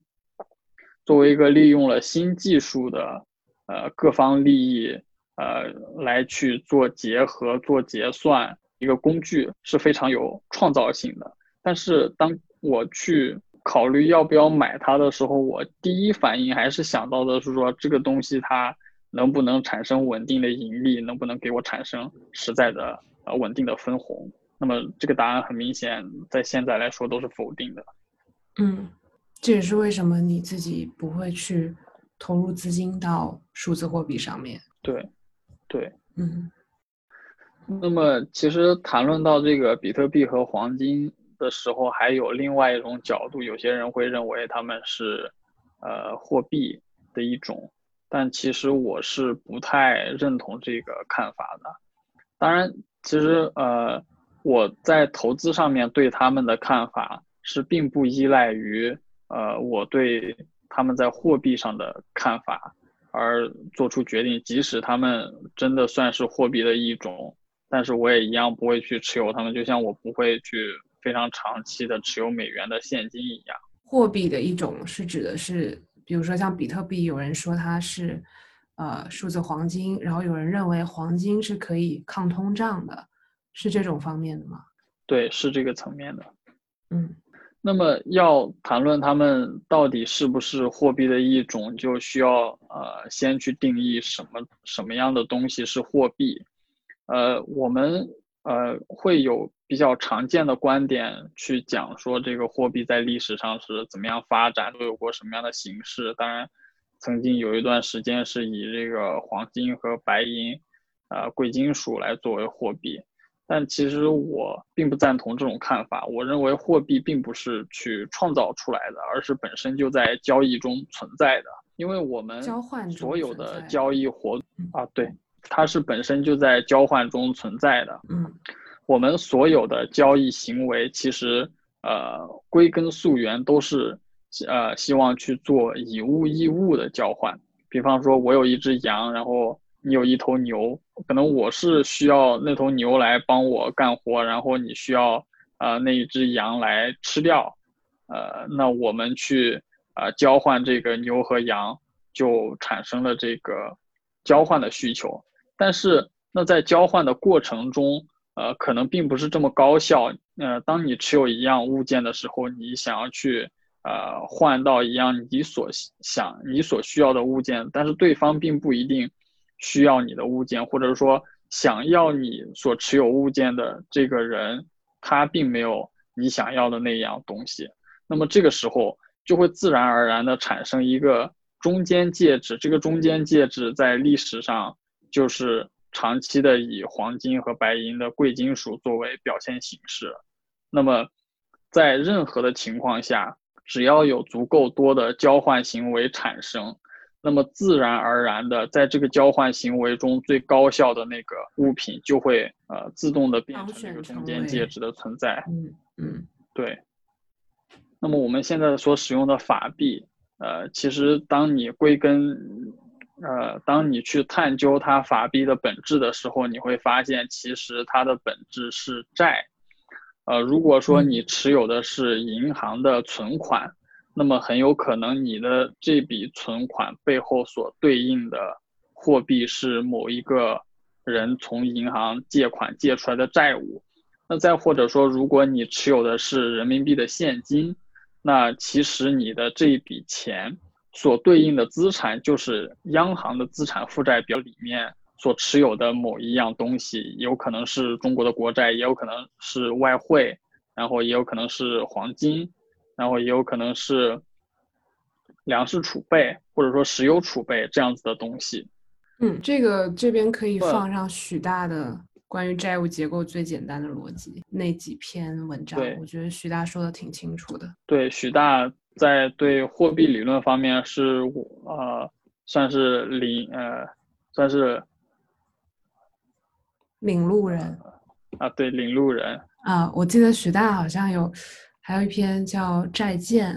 作为一个利用了新技术的呃各方利益呃来去做结合、做结算一个工具，是非常有创造性的。但是当我去考虑要不要买它的时候，我第一反应还是想到的是说这个东西它能不能产生稳定的盈利，能不能给我产生实在的呃稳定的分红。那么这个答案很明显，在现在来说都是否定的。嗯，这也是为什么你自己不会去投入资金到数字货币上面。对，对，嗯。那么其实谈论到这个比特币和黄金。的时候还有另外一种角度，有些人会认为他们是，呃，货币的一种，但其实我是不太认同这个看法的。当然，其实呃，我在投资上面对他们的看法是并不依赖于呃我对他们在货币上的看法而做出决定，即使他们真的算是货币的一种，但是我也一样不会去持有他们，就像我不会去。非常长期的持有美元的现金一样，货币的一种是指的是，比如说像比特币，有人说它是，呃，数字黄金，然后有人认为黄金是可以抗通胀的，是这种方面的吗？对，是这个层面的。嗯，那么要谈论他们到底是不是货币的一种，就需要呃先去定义什么什么样的东西是货币，呃，我们。呃，会有比较常见的观点去讲说这个货币在历史上是怎么样发展，都有过什么样的形式。当然，曾经有一段时间是以这个黄金和白银，呃，贵金属来作为货币。但其实我并不赞同这种看法。我认为货币并不是去创造出来的，而是本身就在交易中存在的。因为我们交换所有的交易活啊，对。它是本身就在交换中存在的。嗯，我们所有的交易行为，其实呃归根溯源都是呃希望去做以物易物的交换。比方说，我有一只羊，然后你有一头牛，可能我是需要那头牛来帮我干活，然后你需要呃那一只羊来吃掉。呃，那我们去呃交换这个牛和羊，就产生了这个交换的需求。但是，那在交换的过程中，呃，可能并不是这么高效。呃，当你持有一样物件的时候，你想要去，呃，换到一样你所想、你所需要的物件，但是对方并不一定需要你的物件，或者说想要你所持有物件的这个人，他并没有你想要的那样东西。那么这个时候就会自然而然的产生一个中间介质，这个中间介质在历史上。就是长期的以黄金和白银的贵金属作为表现形式，那么在任何的情况下，只要有足够多的交换行为产生，那么自然而然的，在这个交换行为中最高效的那个物品就会呃自动的变成这个中间介质的存在。嗯嗯，对。那么我们现在所使用的法币，呃，其实当你归根，呃，当你去探究它法币的本质的时候，你会发现其实它的本质是债。呃，如果说你持有的是银行的存款，那么很有可能你的这笔存款背后所对应的货币是某一个人从银行借款借出来的债务。那再或者说，如果你持有的是人民币的现金，那其实你的这一笔钱所对应的资产就是央行的资产负债表里面。所持有的某一样东西，有可能是中国的国债，也有可能是外汇，然后也有可能是黄金，然后也有可能是粮食储备或者说石油储备这样子的东西。嗯，这个这边可以放上许大的关于债务结构最简单的逻辑那几篇文章，我觉得许大说的挺清楚的。对，许大在对货币理论方面是我呃算是领呃算是。领路人啊，对，领路人啊，我记得许大好像有，还有一篇叫《债券》，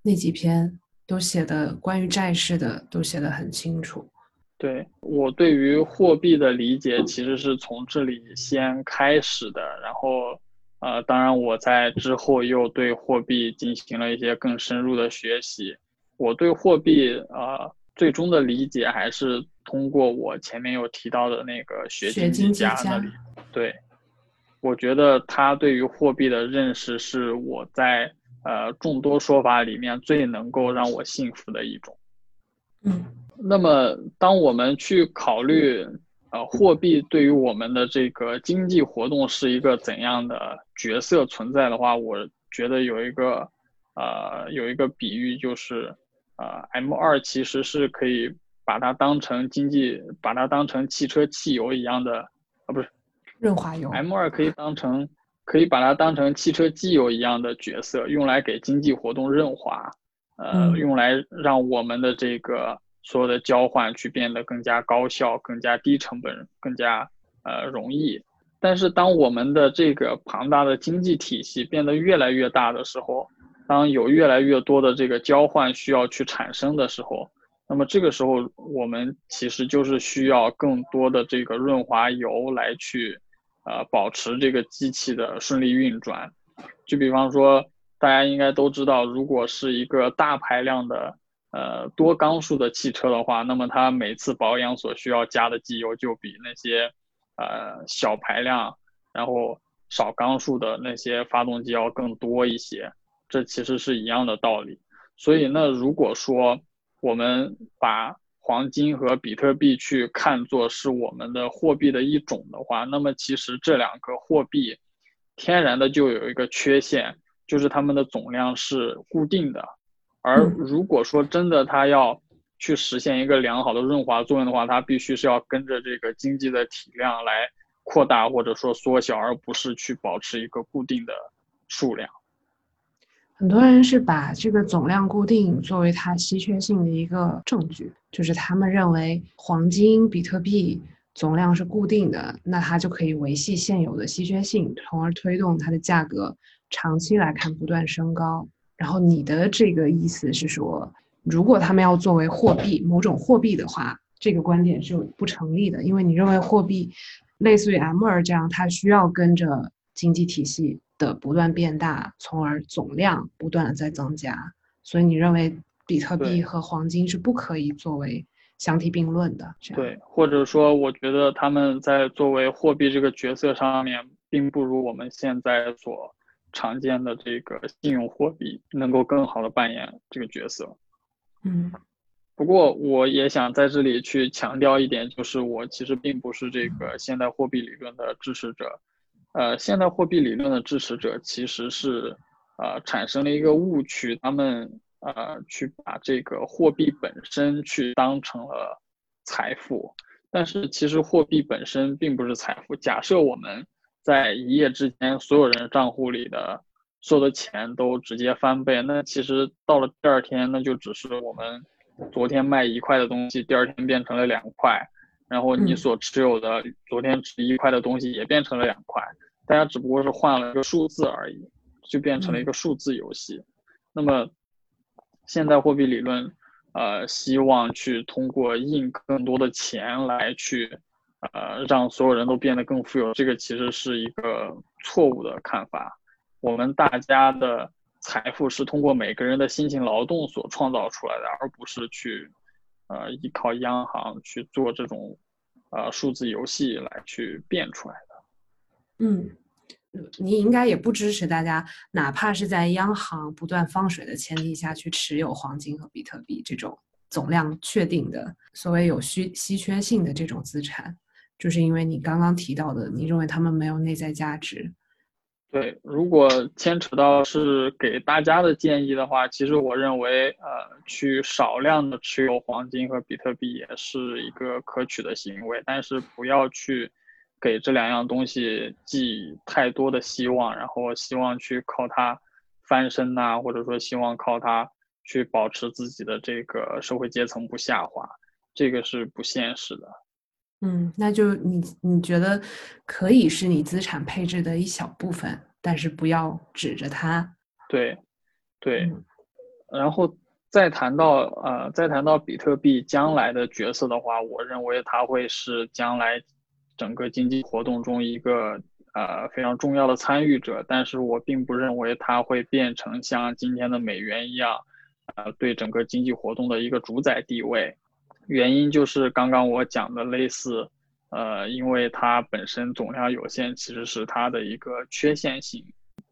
那几篇都写的关于债市的，都写的很清楚。对我对于货币的理解，其实是从这里先开始的，然后呃，当然我在之后又对货币进行了一些更深入的学习。我对货币呃，最终的理解还是。通过我前面有提到的那个学经济家那里，对，我觉得他对于货币的认识是我在呃众多说法里面最能够让我信服的一种。嗯，那么当我们去考虑呃货币对于我们的这个经济活动是一个怎样的角色存在的话，我觉得有一个呃有一个比喻就是呃 M 二其实是可以。把它当成经济，把它当成汽车汽油一样的，啊，不是，润滑油。M 二可以当成，可以把它当成汽车机油一样的角色，用来给经济活动润滑，呃，用来让我们的这个所有的交换去变得更加高效、更加低成本、更加呃容易。但是，当我们的这个庞大的经济体系变得越来越大的时候，当有越来越多的这个交换需要去产生的时候，那么这个时候，我们其实就是需要更多的这个润滑油来去，呃，保持这个机器的顺利运转。就比方说，大家应该都知道，如果是一个大排量的，呃，多缸数的汽车的话，那么它每次保养所需要加的机油就比那些，呃，小排量，然后少缸数的那些发动机要更多一些。这其实是一样的道理。所以，那如果说，我们把黄金和比特币去看作是我们的货币的一种的话，那么其实这两个货币天然的就有一个缺陷，就是它们的总量是固定的。而如果说真的它要去实现一个良好的润滑作用的话，它必须是要跟着这个经济的体量来扩大或者说缩小，而不是去保持一个固定的数量。很多人是把这个总量固定作为它稀缺性的一个证据，就是他们认为黄金、比特币总量是固定的，那它就可以维系现有的稀缺性，从而推动它的价格长期来看不断升高。然后你的这个意思是说，如果他们要作为货币某种货币的话，这个观点是不成立的，因为你认为货币类似于 M 二这样，它需要跟着经济体系。的不断变大，从而总量不断的在增加，所以你认为比特币和黄金是不可以作为相提并论的？对，或者说，我觉得他们在作为货币这个角色上面，并不如我们现在所常见的这个信用货币能够更好的扮演这个角色。嗯，不过我也想在这里去强调一点，就是我其实并不是这个现代货币理论的支持者。呃，现代货币理论的支持者其实是，呃，产生了一个误区，他们呃去把这个货币本身去当成了财富，但是其实货币本身并不是财富。假设我们在一夜之间所有人账户里的所有的钱都直接翻倍，那其实到了第二天，那就只是我们昨天卖一块的东西，第二天变成了两块，然后你所持有的昨天值一块的东西也变成了两块，大家只不过是换了一个数字而已，就变成了一个数字游戏。那么现代货币理论，呃，希望去通过印更多的钱来去。呃，让所有人都变得更富有，这个其实是一个错误的看法。我们大家的财富是通过每个人的辛勤劳动所创造出来的，而不是去呃依靠央行去做这种呃数字游戏来去变出来的。嗯，你应该也不支持大家，哪怕是在央行不断放水的前提下去持有黄金和比特币这种总量确定的所谓有需稀缺性的这种资产。就是因为你刚刚提到的，你认为他们没有内在价值。对，如果牵扯到是给大家的建议的话，其实我认为，呃，去少量的持有黄金和比特币也是一个可取的行为，但是不要去给这两样东西寄太多的希望，然后希望去靠它翻身呐，或者说希望靠它去保持自己的这个社会阶层不下滑，这个是不现实的。嗯，那就你你觉得可以是你资产配置的一小部分，但是不要指着它。对，对。然后再谈到呃，再谈到比特币将来的角色的话，我认为它会是将来整个经济活动中一个呃非常重要的参与者，但是我并不认为它会变成像今天的美元一样，呃，对整个经济活动的一个主宰地位。原因就是刚刚我讲的类似，呃，因为它本身总量有限，其实是它的一个缺陷性。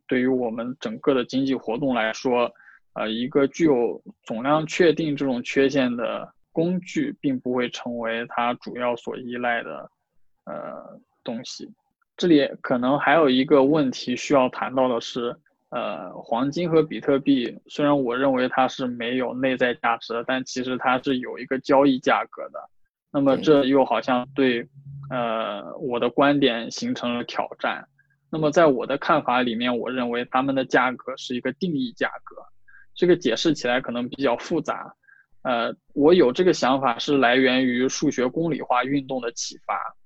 对于我们整个的经济活动来说，呃，一个具有总量确定这种缺陷的工具，并不会成为它主要所依赖的，呃，东西。这里可能还有一个问题需要谈到的是。呃，黄金和比特币虽然我认为它是没有内在价值的，但其实它是有一个交易价格的。那么这又好像对，呃，我的观点形成了挑战。那么在我的看法里面，我认为它们的价格是一个定义价格。这个解释起来可能比较复杂。呃，我有这个想法是来源于数学公理化运动的启发。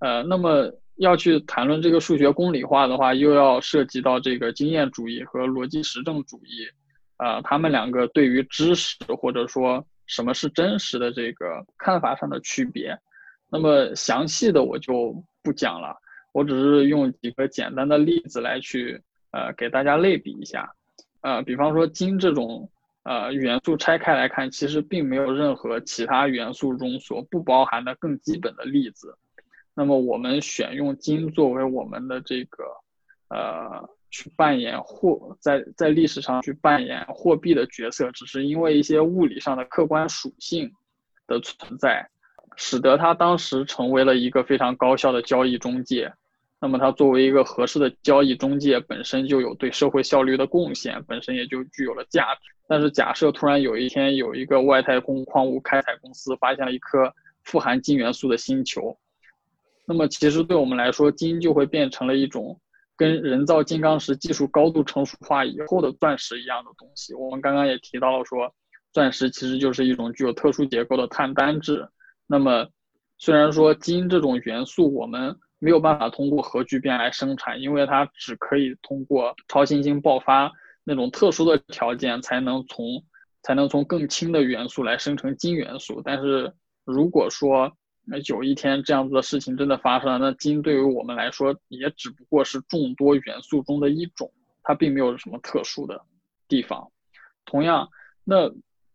呃，那么。要去谈论这个数学公理化的话，又要涉及到这个经验主义和逻辑实证主义，啊，他们两个对于知识或者说什么是真实的这个看法上的区别。那么详细的我就不讲了，我只是用几个简单的例子来去呃给大家类比一下，呃，比方说金这种呃元素拆开来看，其实并没有任何其他元素中所不包含的更基本的粒子。那么我们选用金作为我们的这个，呃，去扮演货在在历史上去扮演货币的角色，只是因为一些物理上的客观属性的存在，使得它当时成为了一个非常高效的交易中介。那么它作为一个合适的交易中介，本身就有对社会效率的贡献，本身也就具有了价值。但是假设突然有一天有一个外太空矿物开采公司发现了一颗富含金元素的星球。那么其实对我们来说，金就会变成了一种跟人造金刚石技术高度成熟化以后的钻石一样的东西。我们刚刚也提到了说，钻石其实就是一种具有特殊结构的碳单质。那么虽然说金这种元素我们没有办法通过核聚变来生产，因为它只可以通过超新星爆发那种特殊的条件才能从才能从更轻的元素来生成金元素。但是如果说那有一天这样子的事情真的发生了，那金对于我们来说也只不过是众多元素中的一种，它并没有什么特殊的地方。同样，那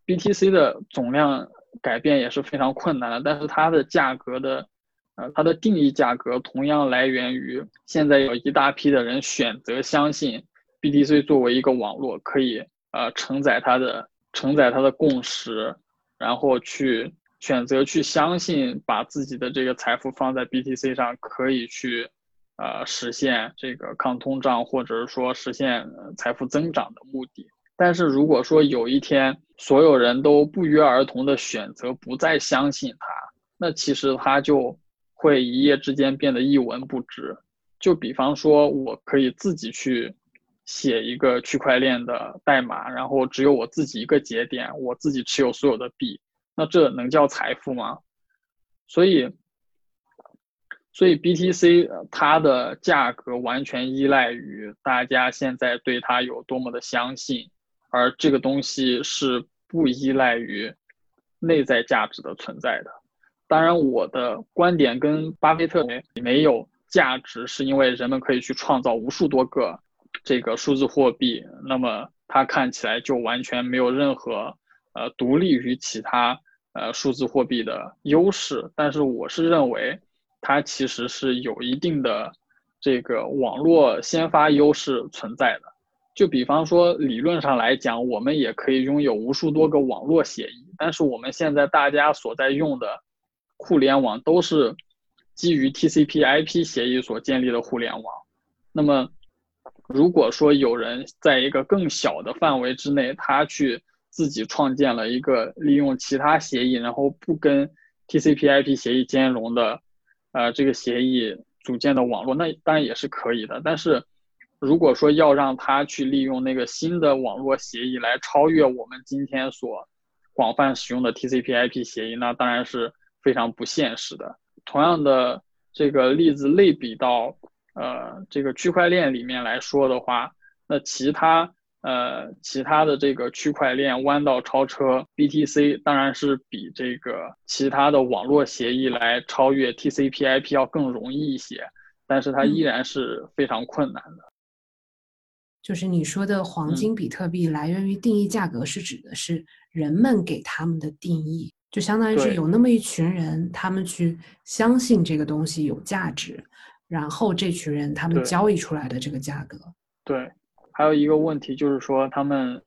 BTC 的总量改变也是非常困难的，但是它的价格的，呃，它的定义价格同样来源于现在有一大批的人选择相信 BTC 作为一个网络可以呃承载它的承载它的共识，然后去。选择去相信，把自己的这个财富放在 BTC 上，可以去，呃，实现这个抗通胀，或者是说实现财富增长的目的。但是如果说有一天所有人都不约而同的选择不再相信它，那其实它就会一夜之间变得一文不值。就比方说，我可以自己去写一个区块链的代码，然后只有我自己一个节点，我自己持有所有的币，那这能叫财富吗？所以，所以 BTC 它的价格完全依赖于大家现在对它有多么的相信，而这个东西是不依赖于内在价值的存在的。当然，我的观点跟巴菲特没没有价值，是因为人们可以去创造无数多个。这个数字货币，那么它看起来就完全没有任何呃独立于其他呃数字货币的优势。但是我是认为，它其实是有一定的这个网络先发优势存在的。就比方说，理论上来讲，我们也可以拥有无数多个网络协议，但是我们现在大家所在用的互联网都是基于 TCP/IP 协议所建立的互联网，那么。如果说有人在一个更小的范围之内，他去自己创建了一个利用其他协议，然后不跟 TCP/IP 协议兼容的，呃，这个协议组建的网络，那当然也是可以的。但是，如果说要让他去利用那个新的网络协议来超越我们今天所广泛使用的 TCP/IP 协议，那当然是非常不现实的。同样的这个例子类比到。呃，这个区块链里面来说的话，那其他呃其他的这个区块链弯道超车，BTC 当然是比这个其他的网络协议来超越 TCP/IP 要更容易一些，但是它依然是非常困难的。就是你说的黄金比特币来源于定义价格，是指的是人们给他们的定义，就相当于是有那么一群人，他们去相信这个东西有价值。然后这群人他们交易出来的这个价格，对，还有一个问题就是说，他们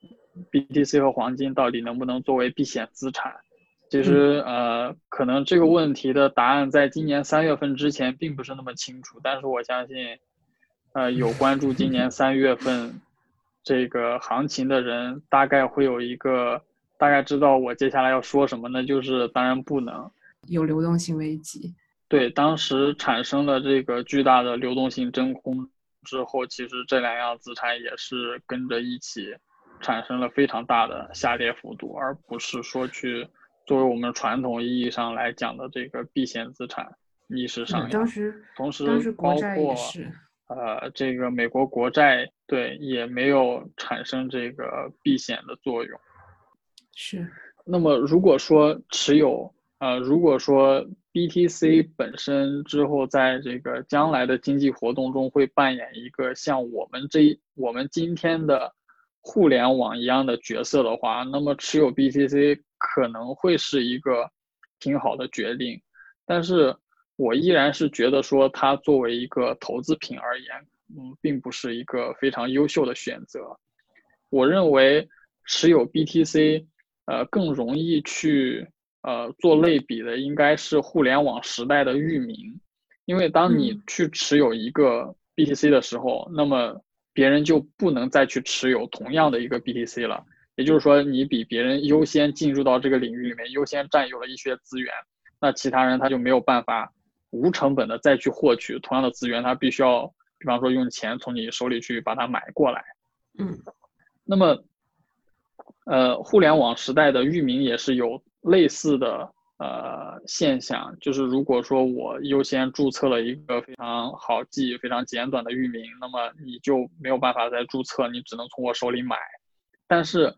BTC 和黄金到底能不能作为避险资产？其实呃，可能这个问题的答案在今年三月份之前并不是那么清楚，但是我相信，呃，有关注今年三月份这个行情的人，大概会有一个大概知道我接下来要说什么呢？就是当然不能有流动性危机。对，当时产生了这个巨大的流动性真空之后，其实这两样资产也是跟着一起产生了非常大的下跌幅度，而不是说去作为我们传统意义上来讲的这个避险资产逆势上扬。当时，同时包括呃这个美国国债，对，也没有产生这个避险的作用。是。那么如果说持有，呃，如果说。BTC 本身之后，在这个将来的经济活动中，会扮演一个像我们这我们今天的互联网一样的角色的话，那么持有 BTC 可能会是一个挺好的决定。但是我依然是觉得说，它作为一个投资品而言，嗯，并不是一个非常优秀的选择。我认为持有 BTC，呃，更容易去。呃，做类比的应该是互联网时代的域名，因为当你去持有一个 BTC 的时候，那么别人就不能再去持有同样的一个 BTC 了。也就是说，你比别人优先进入到这个领域里面，优先占有了一些资源，那其他人他就没有办法无成本的再去获取同样的资源，他必须要，比方说用钱从你手里去把它买过来。嗯，那么，呃，互联网时代的域名也是有。类似的呃现象，就是如果说我优先注册了一个非常好记、非常简短的域名，那么你就没有办法再注册，你只能从我手里买。但是，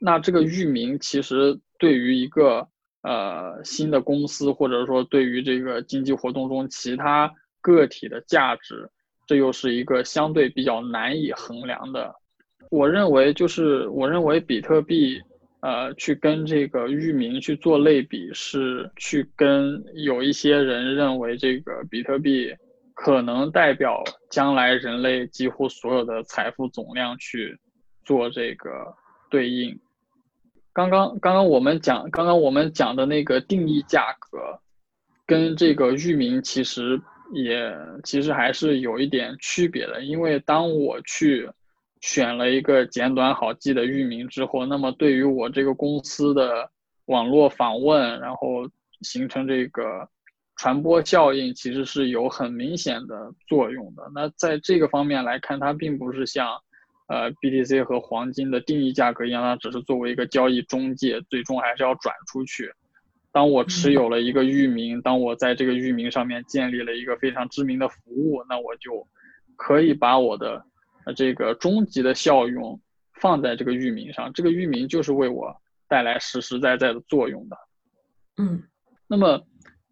那这个域名其实对于一个呃新的公司，或者说对于这个经济活动中其他个体的价值，这又是一个相对比较难以衡量的。我认为，就是我认为比特币。呃，去跟这个域名去做类比，是去跟有一些人认为这个比特币可能代表将来人类几乎所有的财富总量去做这个对应。刚刚刚刚我们讲，刚刚我们讲的那个定义价格，跟这个域名其实也其实还是有一点区别的，因为当我去。选了一个简短好记的域名之后，那么对于我这个公司的网络访问，然后形成这个传播效应，其实是有很明显的作用的。那在这个方面来看，它并不是像呃 BTC 和黄金的定义价格一样，它只是作为一个交易中介，最终还是要转出去。当我持有了一个域名，当我在这个域名上面建立了一个非常知名的服务，那我就可以把我的呃这个终极的效用放在这个域名上，这个域名就是为我带来实实在在的作用的。嗯，那么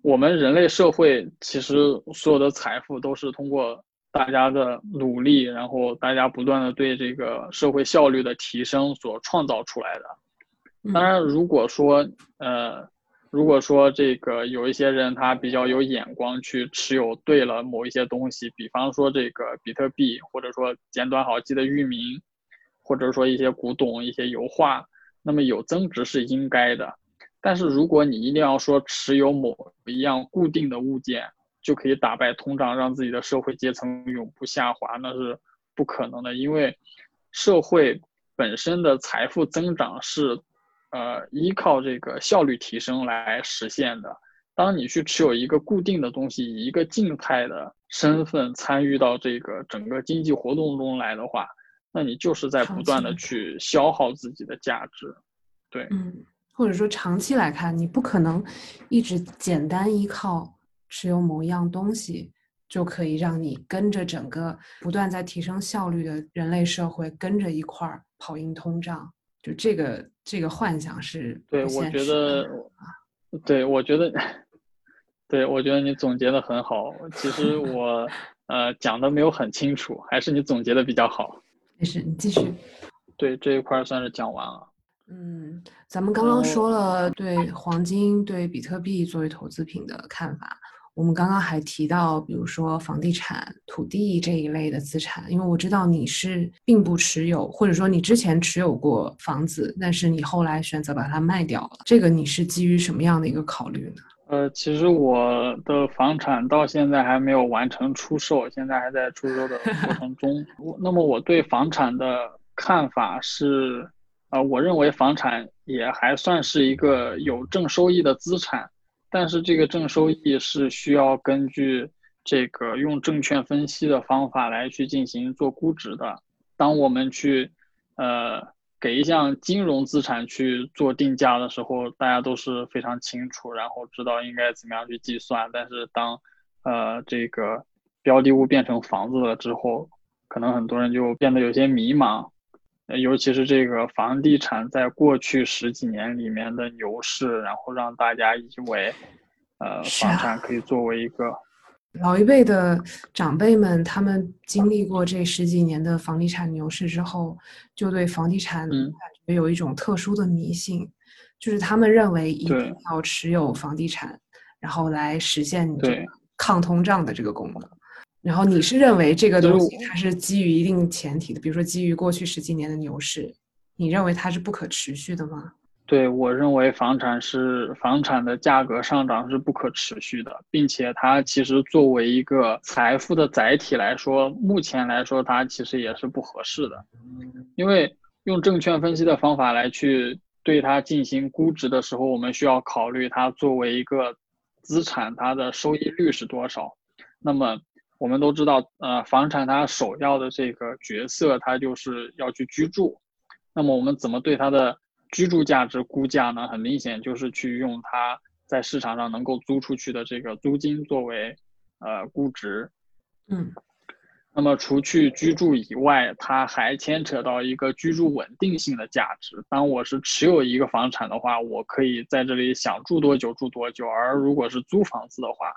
我们人类社会其实所有的财富都是通过大家的努力，然后大家不断的对这个社会效率的提升所创造出来的。当然，如果说呃。如果说这个有一些人他比较有眼光，去持有对了某一些东西，比方说这个比特币，或者说简短好记的域名，或者说一些古董、一些油画，那么有增值是应该的。但是如果你一定要说持有某一样固定的物件就可以打败通胀，让自己的社会阶层永不下滑，那是不可能的，因为社会本身的财富增长是。呃，依靠这个效率提升来实现的。当你去持有一个固定的东西，以一个静态的身份参与到这个整个经济活动中来的话，那你就是在不断的去消耗自己的价值。对，嗯，或者说长期来看，你不可能一直简单依靠持有某一样东西就可以让你跟着整个不断在提升效率的人类社会跟着一块儿跑赢通胀。就这个这个幻想是对，我觉得，对，我觉得，[laughs] 对，我觉得你总结的很好。其实我呃讲的没有很清楚，还是你总结的比较好。没事，你继续。对这一块算是讲完了。嗯，咱们刚刚说了对黄金、对比特币作为投资品的看法。我们刚刚还提到，比如说房地产、土地这一类的资产，因为我知道你是并不持有，或者说你之前持有过房子，但是你后来选择把它卖掉了。这个你是基于什么样的一个考虑呢？呃，其实我的房产到现在还没有完成出售，现在还在出售的过程中。[laughs] 那么我对房产的看法是，呃，我认为房产也还算是一个有正收益的资产。但是这个正收益是需要根据这个用证券分析的方法来去进行做估值的。当我们去呃给一项金融资产去做定价的时候，大家都是非常清楚，然后知道应该怎么样去计算。但是当呃这个标的物变成房子了之后，可能很多人就变得有些迷茫。尤其是这个房地产在过去十几年里面的牛市，然后让大家以为，呃，房产可以作为一个。老一辈的长辈们，他们经历过这十几年的房地产牛市之后，就对房地产感觉有一种特殊的迷信，就是他们认为一定要持有房地产，然后来实现这个抗通胀的这个功能。然后你是认为这个东西它是基于一定前提的，比如说基于过去十几年的牛市，你认为它是不可持续的吗？对我认为房产是房产的价格上涨是不可持续的，并且它其实作为一个财富的载体来说，目前来说它其实也是不合适的，因为用证券分析的方法来去对它进行估值的时候，我们需要考虑它作为一个资产它的收益率是多少，那么。我们都知道，呃，房产它首要的这个角色，它就是要去居住。那么我们怎么对它的居住价值估价呢？很明显就是去用它在市场上能够租出去的这个租金作为，呃，估值。嗯。那么除去居住以外，它还牵扯到一个居住稳定性的价值。当我是持有一个房产的话，我可以在这里想住多久住多久。而如果是租房子的话，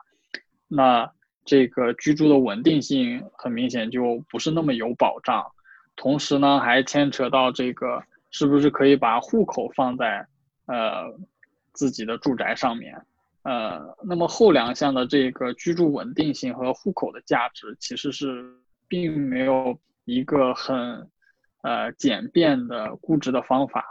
那这个居住的稳定性很明显就不是那么有保障，同时呢，还牵扯到这个是不是可以把户口放在呃自己的住宅上面，呃，那么后两项的这个居住稳定性和户口的价值其实是并没有一个很呃简便的估值的方法。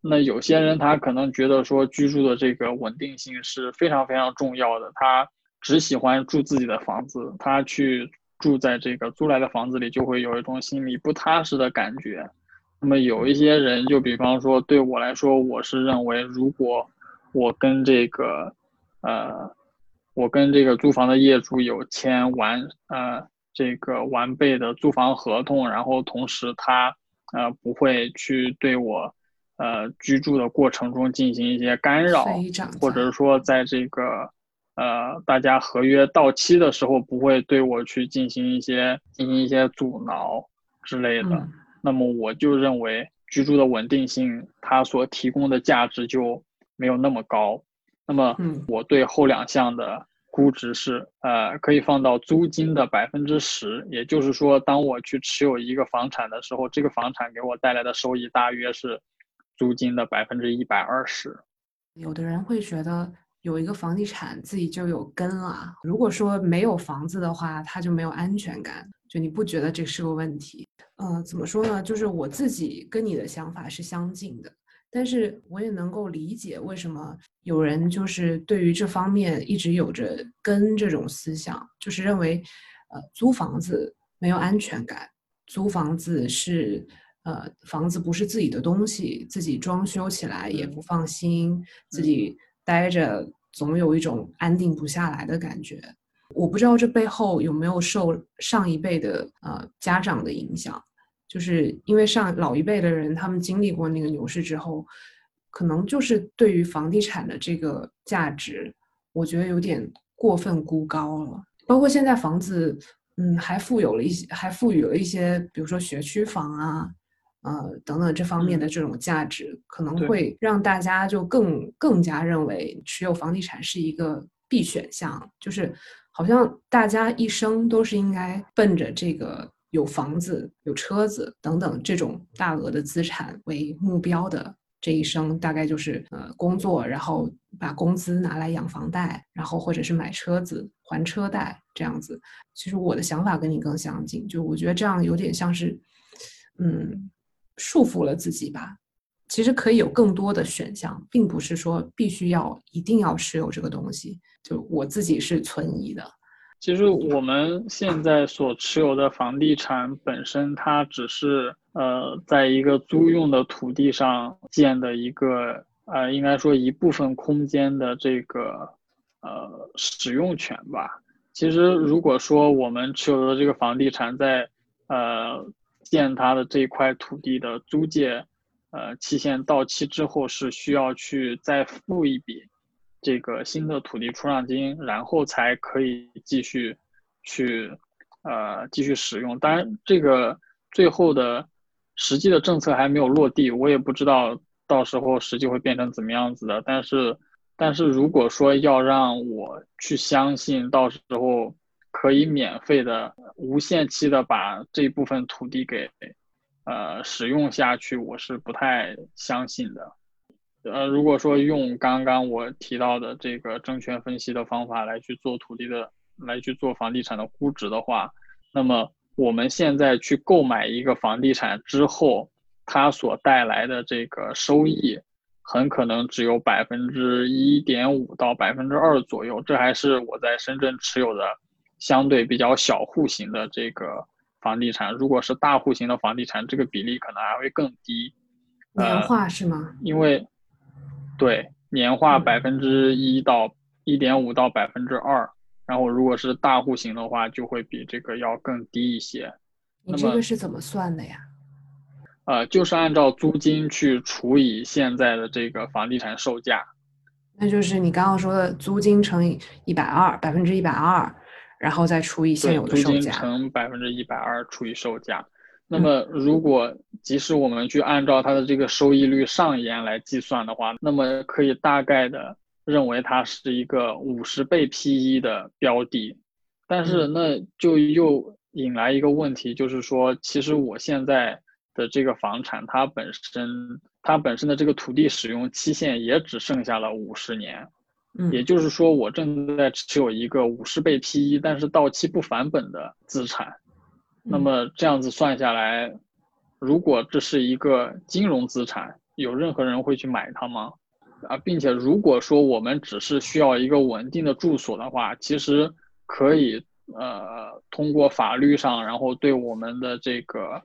那有些人他可能觉得说居住的这个稳定性是非常非常重要的，他。只喜欢住自己的房子，他去住在这个租来的房子里，就会有一种心里不踏实的感觉。那么有一些人，就比方说对我来说，我是认为，如果我跟这个，呃，我跟这个租房的业主有签完，呃，这个完备的租房合同，然后同时他呃不会去对我呃居住的过程中进行一些干扰，或者说在这个呃大家合约到期的时候不会对我去进行一些进行一些阻挠之类的。那么我就认为居住的稳定性它所提供的价值就没有那么高。那么我对后两项的。估值是呃可以放到租金的百分之十，也就是说，当我去持有一个房产的时候，这个房产给我带来的收益大约是租金的百分之一百二十。有的人会觉得有一个房地产自己就有根了，如果说没有房子的话，他就没有安全感。就你不觉得这是个问题？呃，怎么说呢？就是我自己跟你的想法是相近的。但是我也能够理解为什么有人就是对于这方面一直有着根这种思想，就是认为，呃，租房子没有安全感，租房子是，呃，房子不是自己的东西，自己装修起来也不放心，自己待着总有一种安定不下来的感觉。我不知道这背后有没有受上一辈的呃家长的影响。就是因为上老一辈的人，他们经历过那个牛市之后，可能就是对于房地产的这个价值，我觉得有点过分估高了。包括现在房子，嗯，还富有了一些，还赋予了一些，比如说学区房啊，呃，等等这方面的这种价值，可能会让大家就更更加认为持有房地产是一个必选项，就是好像大家一生都是应该奔着这个。有房子、有车子等等这种大额的资产为目标的这一生，大概就是呃工作，然后把工资拿来养房贷，然后或者是买车子还车贷这样子。其实我的想法跟你更相近，就我觉得这样有点像是，嗯，束缚了自己吧。其实可以有更多的选项，并不是说必须要一定要持有这个东西。就我自己是存疑的。其实我们现在所持有的房地产本身，它只是呃，在一个租用的土地上建的一个呃，应该说一部分空间的这个呃使用权吧。其实如果说我们持有的这个房地产在呃建它的这一块土地的租借呃期限到期之后，是需要去再付一笔。这个新的土地出让金，然后才可以继续去呃继续使用。当然，这个最后的实际的政策还没有落地，我也不知道到时候实际会变成怎么样子的。但是，但是如果说要让我去相信到时候可以免费的、无限期的把这部分土地给呃使用下去，我是不太相信的。呃，如果说用刚刚我提到的这个证券分析的方法来去做土地的，来去做房地产的估值的话，那么我们现在去购买一个房地产之后，它所带来的这个收益，很可能只有百分之一点五到百分之二左右。这还是我在深圳持有的相对比较小户型的这个房地产。如果是大户型的房地产，这个比例可能还会更低。年化是吗？因为。对，年化百分之一到一点五到百分之二，然后如果是大户型的话，就会比这个要更低一些。你这个是怎么算的呀？呃，就是按照租金去除以现在的这个房地产售价。那就是你刚刚说的租金乘以一百二，百分之一百二，然后再除以现有的售价。租金乘百分之一百二除以售价。那么，如果即使我们去按照它的这个收益率上沿来计算的话，那么可以大概的认为它是一个五十倍 PE 的标的。但是，那就又引来一个问题，就是说，其实我现在的这个房产，它本身它本身的这个土地使用期限也只剩下了五十年。嗯，也就是说，我正在持有一个五十倍 PE，但是到期不返本的资产。那么这样子算下来，如果这是一个金融资产，有任何人会去买它吗？啊，并且如果说我们只是需要一个稳定的住所的话，其实可以呃通过法律上，然后对我们的这个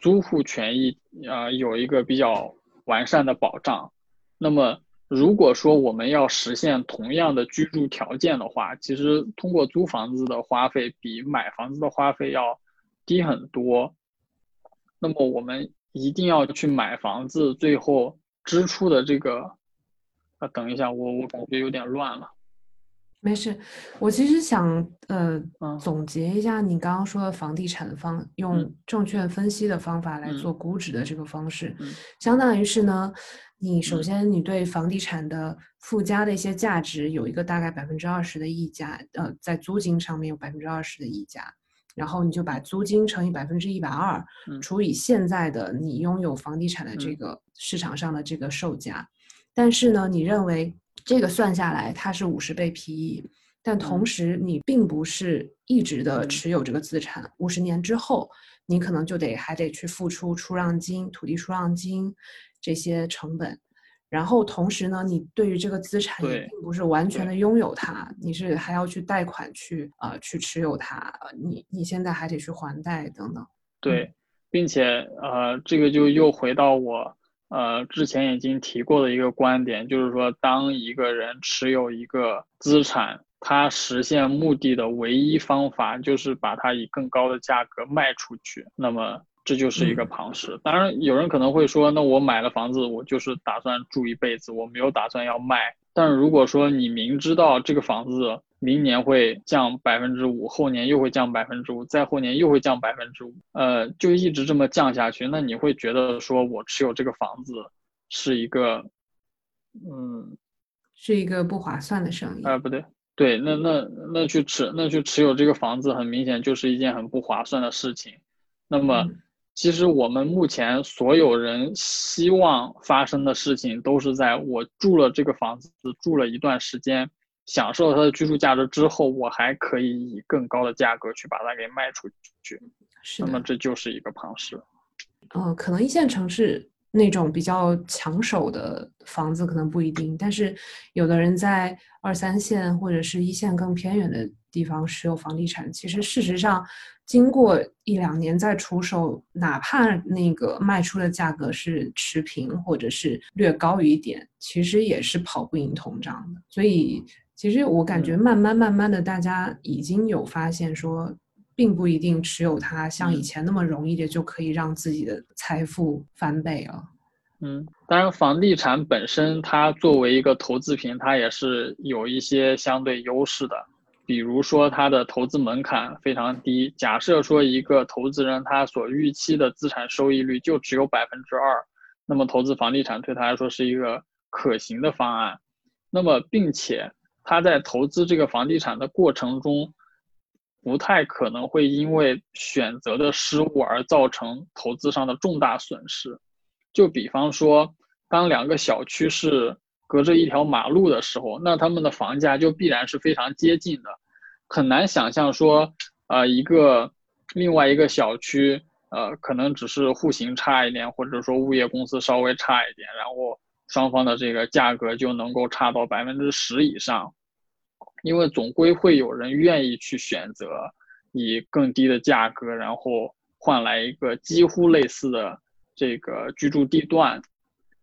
租户权益啊有一个比较完善的保障。那么如果说我们要实现同样的居住条件的话，其实通过租房子的花费比买房子的花费要。低很多，那么我们一定要去买房子，最后支出的这个，啊，等一下，我我感觉有点乱了。没事，我其实想呃总结一下你刚刚说的房地产方用证券分析的方法来做估值的这个方式，相当于是呢，你首先你对房地产的附加的一些价值有一个大概百分之二十的溢价，呃，在租金上面有百分之二十的溢价，然后你就把租金乘以百分之一百二，除以现在的你拥有房地产的这个市场上的这个售价，但是呢，你认为。这个算下来，它是五十倍 PE，但同时你并不是一直的持有这个资产，五十年之后，你可能就得还得去付出出让金、土地出让金这些成本，然后同时呢，你对于这个资产也并不是完全的拥有它，你是还要去贷款去呃去持有它，你你现在还得去还贷等等。对，并且呃，这个就又回到我。呃，之前已经提过的一个观点，就是说，当一个人持有一个资产，他实现目的的唯一方法就是把它以更高的价格卖出去，那么这就是一个庞氏。当然，有人可能会说，那我买了房子，我就是打算住一辈子，我没有打算要卖。但是如果说你明知道这个房子，明年会降百分之五，后年又会降百分之五，再后年又会降百分之五，呃，就一直这么降下去。那你会觉得说，我持有这个房子是一个，嗯，是一个不划算的生意。啊，不对，对，那那那去持那去持有这个房子，很明显就是一件很不划算的事情。那么，其实我们目前所有人希望发生的事情，都是在我住了这个房子住了一段时间。享受它的居住价值之后，我还可以以更高的价格去把它给卖出去，是那么这就是一个庞氏。嗯，可能一线城市那种比较抢手的房子可能不一定，但是有的人在二三线或者是一线更偏远的地方持有房地产，其实事实上经过一两年再出手，哪怕那个卖出的价格是持平或者是略高于一点，其实也是跑不赢通胀的，所以。其实我感觉慢慢慢慢的，大家已经有发现说，并不一定持有它像以前那么容易的就可以让自己的财富翻倍了。嗯，当然，房地产本身它作为一个投资品，它也是有一些相对优势的。比如说，它的投资门槛非常低。假设说一个投资人他所预期的资产收益率就只有百分之二，那么投资房地产对他来说是一个可行的方案。那么，并且。他在投资这个房地产的过程中，不太可能会因为选择的失误而造成投资上的重大损失。就比方说，当两个小区是隔着一条马路的时候，那他们的房价就必然是非常接近的，很难想象说，呃，一个另外一个小区，呃，可能只是户型差一点，或者说物业公司稍微差一点，然后。双方的这个价格就能够差到百分之十以上，因为总归会有人愿意去选择以更低的价格，然后换来一个几乎类似的这个居住地段。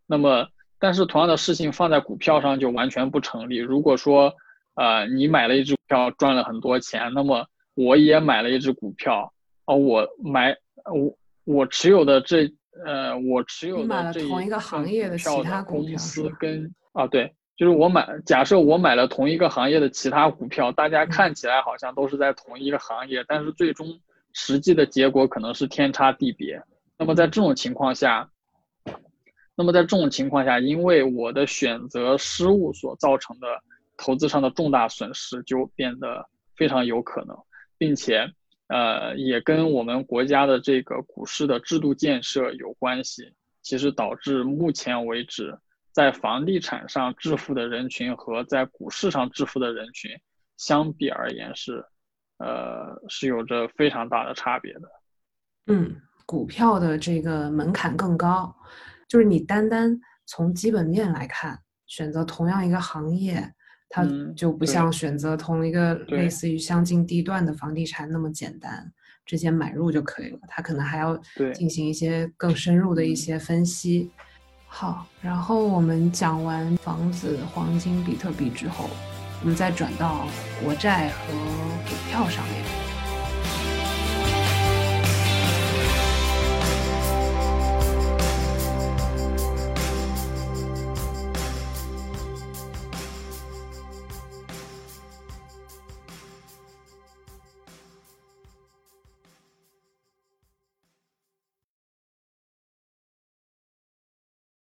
那么，但是同样的事情放在股票上就完全不成立。如果说，呃，你买了一只股票赚了很多钱，那么我也买了一只股票，哦，我买我我持有的这。呃，我持有的这同一个行业的其他公司跟啊，对，就是我买，假设我买了同一个行业的其他股票，大家看起来好像都是在同一个行业，但是最终实际的结果可能是天差地别。那么在这种情况下，那么在这种情况下，因为我的选择失误所造成的投资上的重大损失就变得非常有可能，并且。呃，也跟我们国家的这个股市的制度建设有关系。其实导致目前为止，在房地产上致富的人群和在股市上致富的人群相比而言是，呃，是有着非常大的差别的。嗯，股票的这个门槛更高，就是你单单从基本面来看，选择同样一个行业。它就不像选择同一个类似于相近地段的房地产那么简单，直接买入就可以了。它可能还要进行一些更深入的一些分析。好，然后我们讲完房子、黄金、比特币之后，我们再转到国债和股票上面。